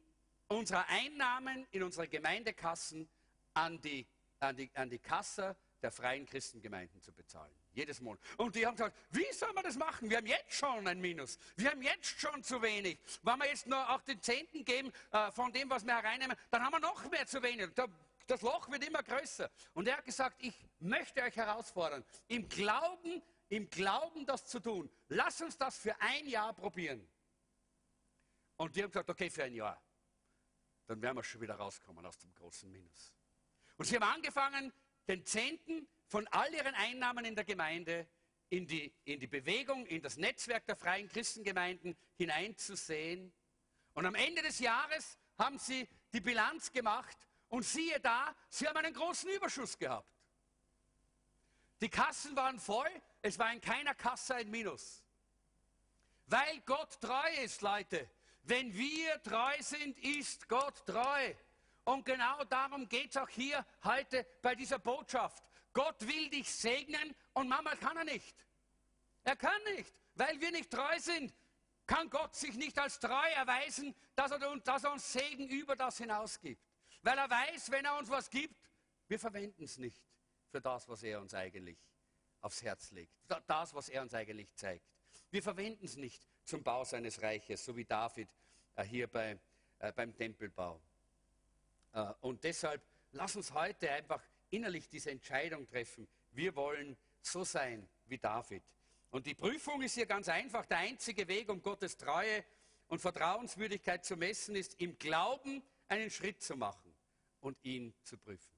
S1: unserer Einnahmen in unsere Gemeindekassen an die, an die, an die Kasse der freien Christengemeinden zu bezahlen. Jedes Monat. Und die haben gesagt, wie soll man das machen? Wir haben jetzt schon ein Minus. Wir haben jetzt schon zu wenig. Wenn wir jetzt nur auch den Zehnten geben äh, von dem, was wir hereinnehmen, dann haben wir noch mehr zu wenig. Da, das Loch wird immer größer. Und er hat gesagt, ich möchte euch herausfordern, im Glauben, im Glauben das zu tun. Lass uns das für ein Jahr probieren. Und die haben gesagt, okay, für ein Jahr. Dann werden wir schon wieder rauskommen aus dem großen Minus. Und sie haben angefangen, den Zehnten von all ihren Einnahmen in der Gemeinde in die, in die Bewegung, in das Netzwerk der freien Christengemeinden hineinzusehen. Und am Ende des Jahres haben sie die Bilanz gemacht und siehe da, sie haben einen großen Überschuss gehabt. Die Kassen waren voll, es war in keiner Kasse ein Minus. Weil Gott treu ist, Leute. Wenn wir treu sind, ist Gott treu. Und genau darum geht es auch hier heute bei dieser Botschaft. Gott will dich segnen und manchmal kann er nicht. Er kann nicht, weil wir nicht treu sind. Kann Gott sich nicht als treu erweisen, dass er, uns Segen über das hinaus gibt. Weil er weiß, wenn er uns was gibt, wir verwenden es nicht für das, was er uns eigentlich aufs Herz legt. Das, was er uns eigentlich zeigt. Wir verwenden es nicht zum Bau seines Reiches, so wie David äh, hier bei, äh, beim Tempelbau. Äh, und deshalb lass uns heute einfach innerlich diese Entscheidung treffen. Wir wollen so sein wie David. Und die Prüfung ist hier ganz einfach. Der einzige Weg, um Gottes Treue und Vertrauenswürdigkeit zu messen, ist im Glauben einen Schritt zu machen und ihn zu prüfen.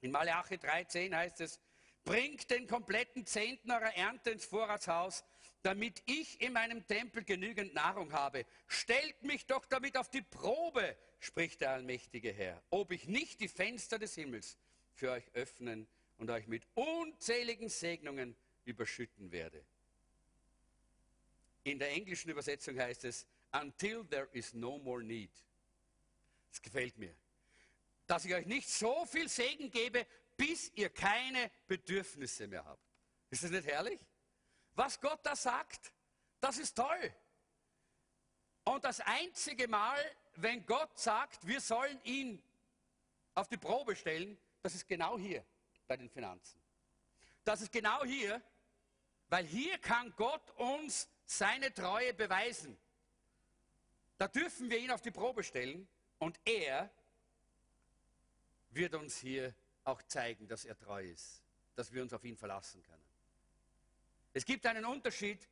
S1: In Malachi 3,10 heißt es, bringt den kompletten Zehnten eurer Ernte ins Vorratshaus, damit ich in meinem Tempel genügend Nahrung habe. Stellt mich doch damit auf die Probe, spricht der allmächtige Herr, ob ich nicht die Fenster des Himmels für euch öffnen und euch mit unzähligen Segnungen überschütten werde. In der englischen Übersetzung heißt es, until there is no more need. Das gefällt mir. Dass ich euch nicht so viel Segen gebe, bis ihr keine Bedürfnisse mehr habt. Ist das nicht herrlich? Was Gott da sagt, das ist toll. Und das einzige Mal, wenn Gott sagt, wir sollen ihn auf die Probe stellen, das ist genau hier bei den Finanzen. Das ist genau hier, weil hier kann Gott uns seine Treue beweisen. Da dürfen wir ihn auf die Probe stellen und er wird uns hier auch zeigen, dass er treu ist, dass wir uns auf ihn verlassen können. Es gibt einen Unterschied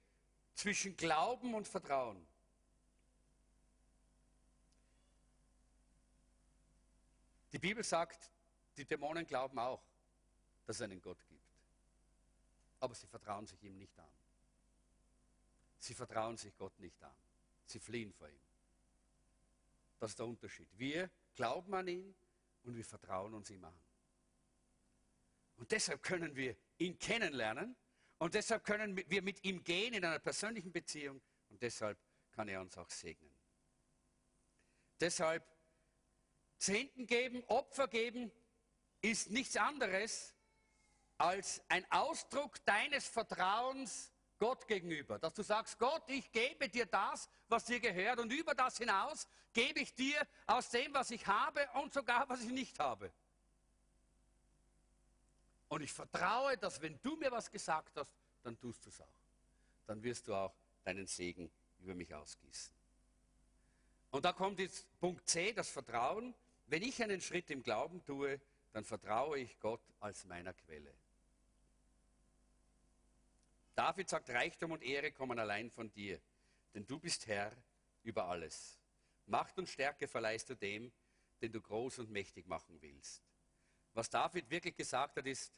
S1: zwischen Glauben und Vertrauen. Die Bibel sagt, die Dämonen glauben auch, dass es einen Gott gibt. Aber sie vertrauen sich ihm nicht an. Sie vertrauen sich Gott nicht an. Sie fliehen vor ihm. Das ist der Unterschied. Wir glauben an ihn und wir vertrauen uns ihm an. Und deshalb können wir ihn kennenlernen und deshalb können wir mit ihm gehen in einer persönlichen Beziehung und deshalb kann er uns auch segnen. Deshalb Zehnten geben, Opfer geben, ist nichts anderes als ein Ausdruck deines Vertrauens Gott gegenüber. Dass du sagst, Gott, ich gebe dir das, was dir gehört und über das hinaus gebe ich dir aus dem, was ich habe und sogar, was ich nicht habe. Und ich vertraue, dass wenn du mir was gesagt hast, dann tust du es auch. Dann wirst du auch deinen Segen über mich ausgießen. Und da kommt jetzt Punkt C, das Vertrauen. Wenn ich einen Schritt im Glauben tue, dann vertraue ich Gott als meiner Quelle. David sagt, Reichtum und Ehre kommen allein von dir, denn du bist Herr über alles. Macht und Stärke verleihst du dem, den du groß und mächtig machen willst. Was David wirklich gesagt hat, ist,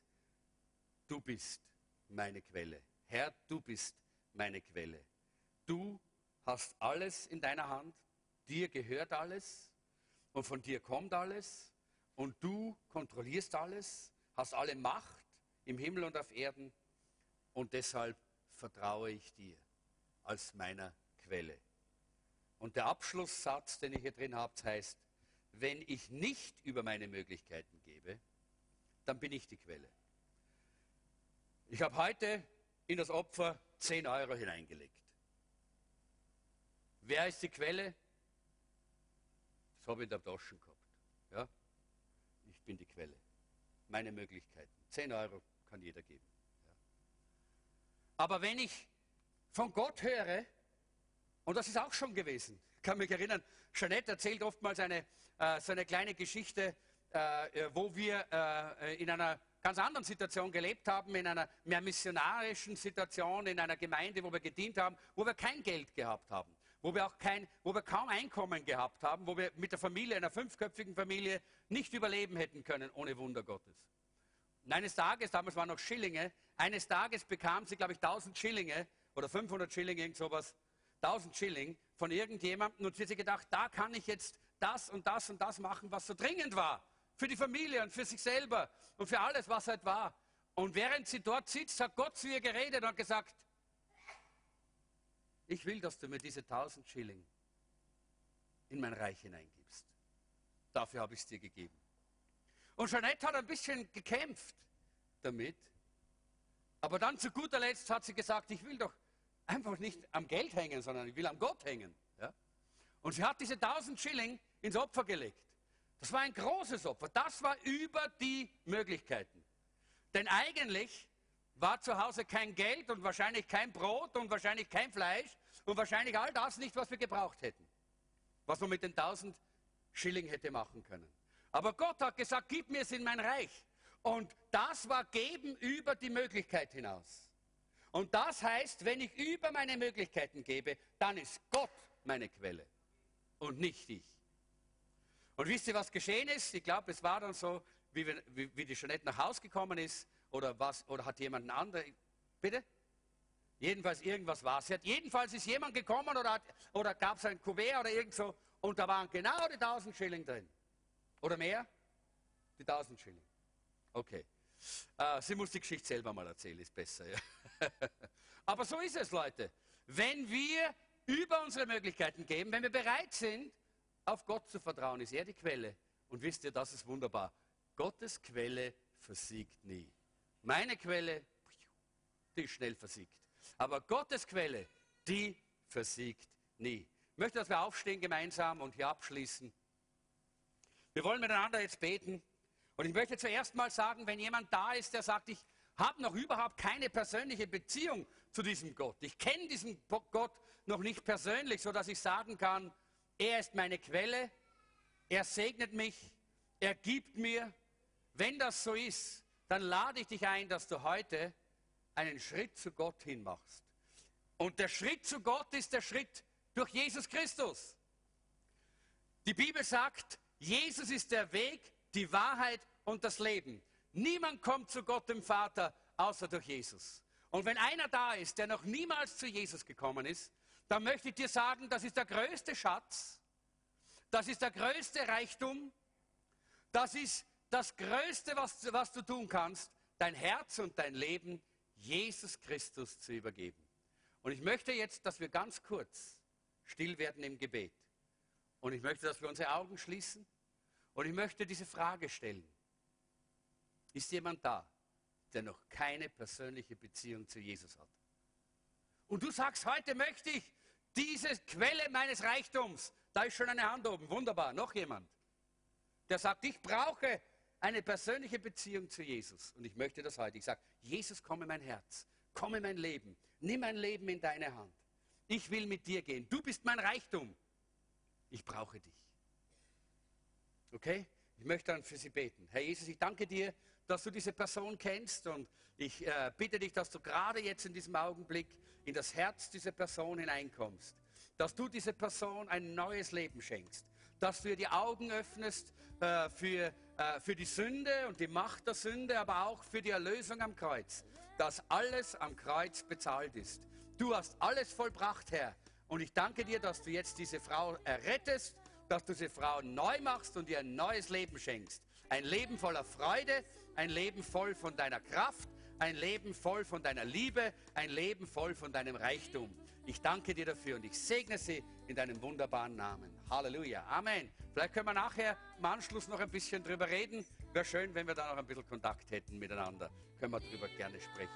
S1: du bist meine Quelle. Herr, du bist meine Quelle. Du hast alles in deiner Hand, dir gehört alles und von dir kommt alles und du kontrollierst alles, hast alle Macht im Himmel und auf Erden und deshalb vertraue ich dir als meiner Quelle. Und der Abschlusssatz, den ich hier drin habe, heißt, wenn ich nicht über meine Möglichkeiten gebe, dann bin ich die Quelle. Ich habe heute in das Opfer 10 Euro hineingelegt. Wer ist die Quelle? Das habe ich in der Tasche gehabt. Ja? Ich bin die Quelle. Meine Möglichkeiten. 10 Euro kann jeder geben. Aber wenn ich von Gott höre, und das ist auch schon gewesen, kann mich erinnern, Jeanette erzählt oftmals eine, äh, so eine kleine Geschichte, äh, wo wir äh, in einer ganz anderen Situation gelebt haben, in einer mehr missionarischen Situation, in einer Gemeinde, wo wir gedient haben, wo wir kein Geld gehabt haben wo wir auch kein, wo wir kaum Einkommen gehabt haben, wo wir mit der Familie, einer fünfköpfigen Familie, nicht überleben hätten können ohne Wunder Gottes. Und eines Tages, damals waren noch Schillinge, eines Tages bekam sie, glaube ich, 1000 Schillinge oder 500 Schillinge, irgend sowas, 1000 Schilling von irgendjemandem und sie hat sich gedacht, da kann ich jetzt das und das und das machen, was so dringend war. Für die Familie und für sich selber und für alles, was halt war. Und während sie dort sitzt, hat Gott zu ihr geredet und gesagt, ich will, dass du mir diese 1000 Schilling in mein Reich hineingibst. Dafür habe ich es dir gegeben. Und Jeanette hat ein bisschen gekämpft damit. Aber dann zu guter Letzt hat sie gesagt, ich will doch einfach nicht am Geld hängen, sondern ich will am Gott hängen. Ja? Und sie hat diese 1000 Schilling ins Opfer gelegt. Das war ein großes Opfer. Das war über die Möglichkeiten. Denn eigentlich war zu Hause kein Geld und wahrscheinlich kein Brot und wahrscheinlich kein Fleisch und wahrscheinlich all das nicht, was wir gebraucht hätten. Was man mit den 1000 Schilling hätte machen können. Aber Gott hat gesagt, gib mir es in mein Reich. Und das war geben über die Möglichkeit hinaus. Und das heißt, wenn ich über meine Möglichkeiten gebe, dann ist Gott meine Quelle und nicht ich. Und wisst ihr, was geschehen ist? Ich glaube, es war dann so, wie, wir, wie, wie die Jeanette nach Hause gekommen ist, oder was, oder hat jemand einen anderen, bitte? Jedenfalls irgendwas war es. Jedenfalls ist jemand gekommen oder, oder gab es ein Kuvert oder irgend so und da waren genau die 1000 Schilling drin. Oder mehr? Die 1000 Schilling. Okay. Äh, sie muss die Geschichte selber mal erzählen, ist besser. Ja. [LAUGHS] Aber so ist es, Leute. Wenn wir über unsere Möglichkeiten geben, wenn wir bereit sind, auf Gott zu vertrauen, ist er die Quelle. Und wisst ihr, das ist wunderbar. Gottes Quelle versiegt nie. Meine Quelle, die ist schnell versiegt. Aber Gottes Quelle, die versiegt nie. Ich möchte, dass wir aufstehen gemeinsam und hier abschließen. Wir wollen miteinander jetzt beten. Und ich möchte zuerst mal sagen, wenn jemand da ist, der sagt, ich habe noch überhaupt keine persönliche Beziehung zu diesem Gott. Ich kenne diesen Gott noch nicht persönlich, sodass ich sagen kann, er ist meine Quelle, er segnet mich, er gibt mir. Wenn das so ist, dann lade ich dich ein, dass du heute einen Schritt zu Gott hin machst. Und der Schritt zu Gott ist der Schritt durch Jesus Christus. Die Bibel sagt, Jesus ist der Weg, die Wahrheit und das Leben. Niemand kommt zu Gott dem Vater außer durch Jesus. Und wenn einer da ist, der noch niemals zu Jesus gekommen ist, dann möchte ich dir sagen, das ist der größte Schatz, das ist der größte Reichtum, das ist das Größte, was, was du tun kannst, dein Herz und dein Leben Jesus Christus zu übergeben. Und ich möchte jetzt, dass wir ganz kurz still werden im Gebet. Und ich möchte, dass wir unsere Augen schließen. Und ich möchte diese Frage stellen. Ist jemand da, der noch keine persönliche Beziehung zu Jesus hat? Und du sagst, heute möchte ich diese Quelle meines Reichtums. Da ist schon eine Hand oben. Wunderbar. Noch jemand, der sagt, ich brauche eine persönliche Beziehung zu Jesus. Und ich möchte das heute. Ich sage, Jesus, komm in mein Herz. Komm in mein Leben. Nimm mein Leben in deine Hand. Ich will mit dir gehen. Du bist mein Reichtum. Ich brauche dich. Okay? Ich möchte dann für Sie beten. Herr Jesus, ich danke dir, dass du diese Person kennst und ich äh, bitte dich, dass du gerade jetzt in diesem Augenblick in das Herz dieser Person hineinkommst, dass du dieser Person ein neues Leben schenkst, dass du ihr die Augen öffnest äh, für, äh, für die Sünde und die Macht der Sünde, aber auch für die Erlösung am Kreuz, dass alles am Kreuz bezahlt ist. Du hast alles vollbracht, Herr. Und ich danke dir, dass du jetzt diese Frau errettest, dass du diese Frau neu machst und ihr ein neues Leben schenkst. Ein Leben voller Freude, ein Leben voll von deiner Kraft, ein Leben voll von deiner Liebe, ein Leben voll von deinem Reichtum. Ich danke dir dafür und ich segne sie in deinem wunderbaren Namen. Halleluja. Amen. Vielleicht können wir nachher im Anschluss noch ein bisschen drüber reden. Wäre schön, wenn wir da noch ein bisschen Kontakt hätten miteinander. Können wir darüber gerne sprechen.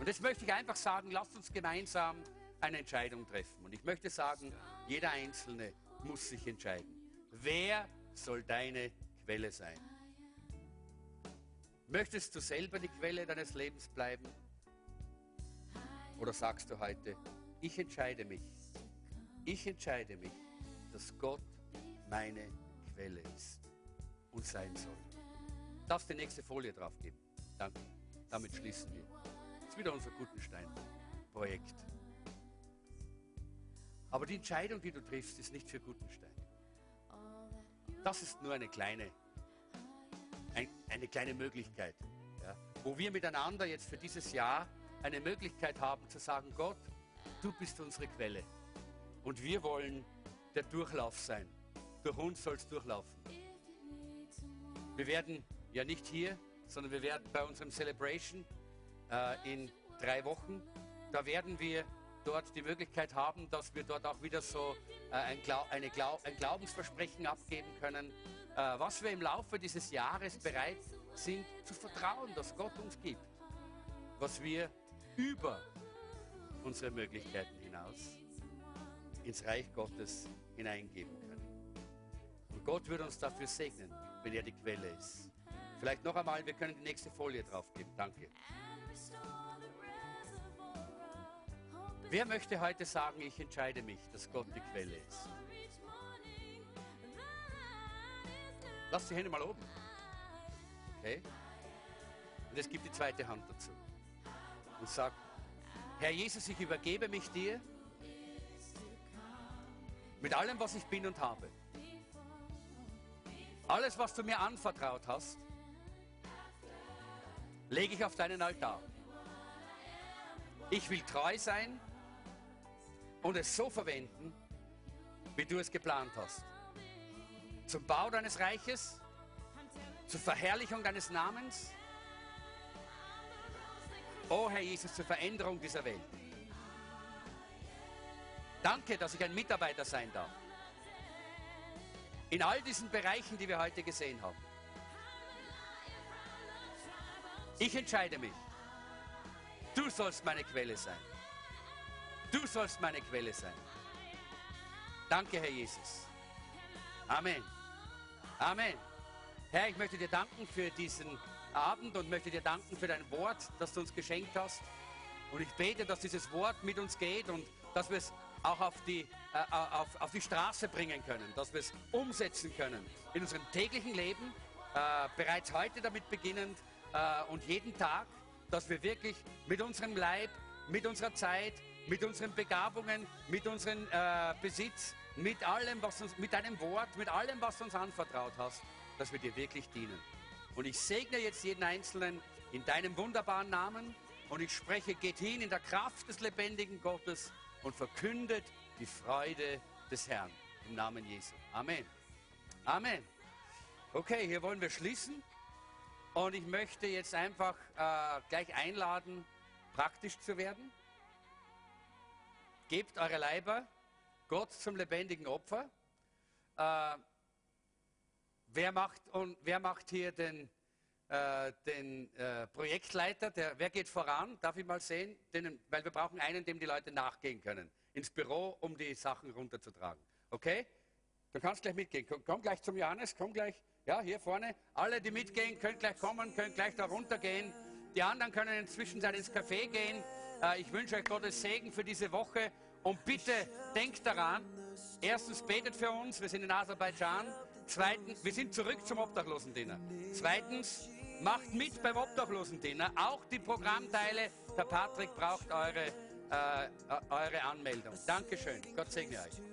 S1: Und jetzt möchte ich einfach sagen, lasst uns gemeinsam eine Entscheidung treffen. Und ich möchte sagen, jeder Einzelne muss sich entscheiden. Wer soll deine Quelle sein? Möchtest du selber die Quelle deines Lebens bleiben? Oder sagst du heute, ich entscheide mich, ich entscheide mich, dass Gott meine Quelle ist und sein soll. Darfst die nächste Folie drauf geben? Danke. Damit schließen wir. Das ist wieder unser Gutenstein-Projekt. Aber die Entscheidung, die du triffst, ist nicht für Gutenstein. Das ist nur eine kleine ein, eine kleine Möglichkeit, ja, wo wir miteinander jetzt für dieses Jahr eine Möglichkeit haben zu sagen, Gott, du bist unsere Quelle. Und wir wollen der Durchlauf sein. Durch uns soll es durchlaufen. Wir werden ja nicht hier, sondern wir werden bei unserem Celebration äh, in drei Wochen, da werden wir dort die Möglichkeit haben, dass wir dort auch wieder so äh, ein, Glau Glau ein Glaubensversprechen abgeben können, äh, was wir im Laufe dieses Jahres bereit sind zu vertrauen, dass Gott uns gibt, was wir über unsere Möglichkeiten hinaus ins Reich Gottes hineingeben können. Und Gott wird uns dafür segnen, wenn er die Quelle ist. Vielleicht noch einmal, wir können die nächste Folie draufgeben. Danke. Wer möchte heute sagen, ich entscheide mich, dass Gott die Quelle ist? Lass die Hände mal oben. Okay? Und es gibt die zweite Hand dazu. Und sag, Herr Jesus, ich übergebe mich dir mit allem, was ich bin und habe. Alles, was du mir anvertraut hast, lege ich auf deinen Altar. Ich will treu sein und es so verwenden, wie du es geplant hast zum Bau deines Reiches, zur Verherrlichung deines Namens. Oh Herr Jesus, zur Veränderung dieser Welt. Danke, dass ich ein Mitarbeiter sein darf. In all diesen Bereichen, die wir heute gesehen haben. Ich entscheide mich. Du sollst meine Quelle sein. Du sollst meine Quelle sein. Danke, Herr Jesus. Amen. Amen. Herr, ich möchte dir danken für diesen Abend und möchte dir danken für dein Wort, das du uns geschenkt hast. Und ich bete, dass dieses Wort mit uns geht und dass wir es auch auf die, äh, auf, auf die Straße bringen können, dass wir es umsetzen können in unserem täglichen Leben, äh, bereits heute damit beginnend äh, und jeden Tag, dass wir wirklich mit unserem Leib, mit unserer Zeit, mit unseren Begabungen, mit unserem äh, Besitz, mit allem, was uns, mit deinem Wort, mit allem, was du uns anvertraut hast, dass wir dir wirklich dienen. Und ich segne jetzt jeden Einzelnen in deinem wunderbaren Namen und ich spreche, geht hin in der Kraft des lebendigen Gottes und verkündet die Freude des Herrn im Namen Jesu. Amen. Amen. Okay, hier wollen wir schließen. Und ich möchte jetzt einfach äh, gleich einladen, praktisch zu werden. Gebt eure Leiber Gott zum lebendigen Opfer. Äh, wer, macht, und, wer macht hier den, äh, den äh, Projektleiter? Der, wer geht voran? Darf ich mal sehen? Den, weil wir brauchen einen, dem die Leute nachgehen können. Ins Büro, um die Sachen runterzutragen. Okay? Du kannst gleich mitgehen. Komm, komm gleich zum Johannes, komm gleich. Ja, hier vorne. Alle, die mitgehen, können gleich kommen, können gleich da runtergehen. Die anderen können inzwischen ins Café gehen. Äh, ich wünsche euch Gottes Segen für diese Woche. Und bitte denkt daran, erstens betet für uns, wir sind in Aserbaidschan. Zweitens, wir sind zurück zum Obdachlosendiener. Zweitens, macht mit beim Obdachlosendiener. Auch die Programmteile. Der Patrick braucht eure, äh, eure Anmeldung. Dankeschön. Gott segne euch.